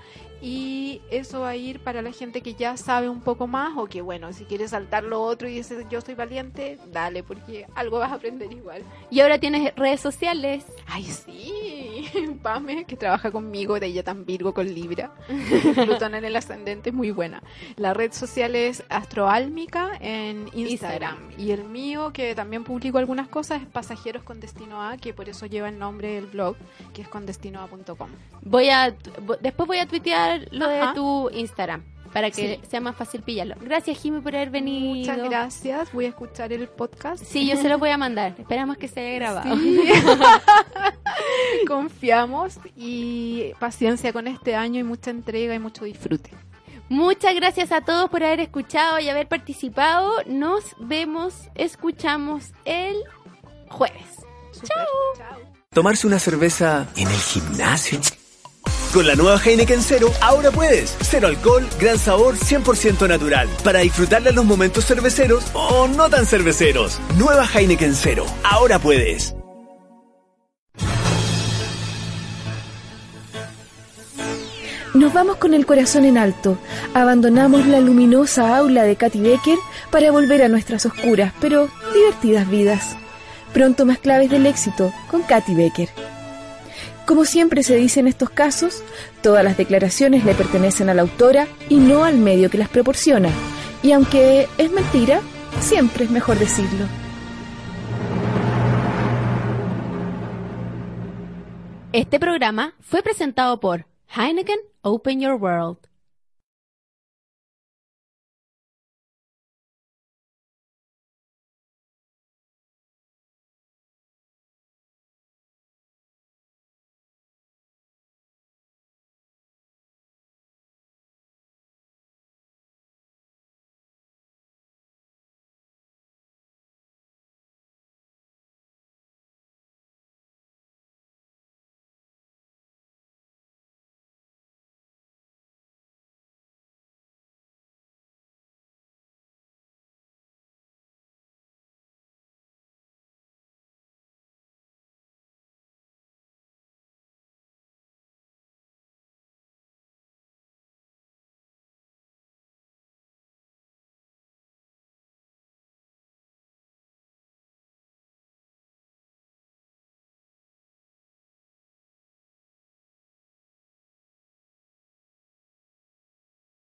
S6: Y eso va a ir para la gente que ya sabe un poco más o que, bueno, si quieres saltar lo otro y dices yo soy valiente, dale, porque algo vas a aprender igual.
S4: Y ahora tienes redes sociales.
S6: Ay, sí, Pame, que trabaja conmigo, de ella tan Virgo con Libra. Plutón en el ascendente muy buena. La red social es Astroálmica en Instagram.
S4: Instagram.
S6: Y el mío, que también publico algunas cosas, es Pasajeros con Destino A, que por eso lleva el nombre del blog, que es condestinoa.com.
S4: Voy a... Después voy a tuitear lo
S6: Ajá.
S4: de tu Instagram. para que
S6: Sí.
S4: sea más fácil pillarlo. Gracias, Jimmy, por haber venido.
S6: Muchas gracias. Voy a escuchar el podcast.
S4: Sí, yo se lo voy a mandar. Esperamos que se haya grabado.
S6: Sí. Confiamos y paciencia con este año y mucha entrega y mucho disfrute.
S4: Muchas gracias a todos por haber escuchado y haber participado. Nos vemos, escuchamos el jueves.
S6: Chao.
S7: Tomarse una cerveza en el gimnasio. Con la nueva Heineken Cero, ahora puedes. Cero alcohol, gran sabor, 100% natural. Para disfrutarle a los momentos cerveceros o no tan cerveceros. Nueva Heineken Cero, ahora puedes.
S5: Nos vamos con el corazón en alto. Abandonamos la luminosa aula de Katy Becker para volver a nuestras oscuras, pero divertidas vidas. Pronto más claves del éxito con Katy Becker. Como siempre se dice en estos casos, todas las declaraciones le pertenecen a la autora y no al medio que las proporciona. Y aunque es mentira, siempre es mejor decirlo.
S4: Este programa fue presentado por Heineken Open Your World.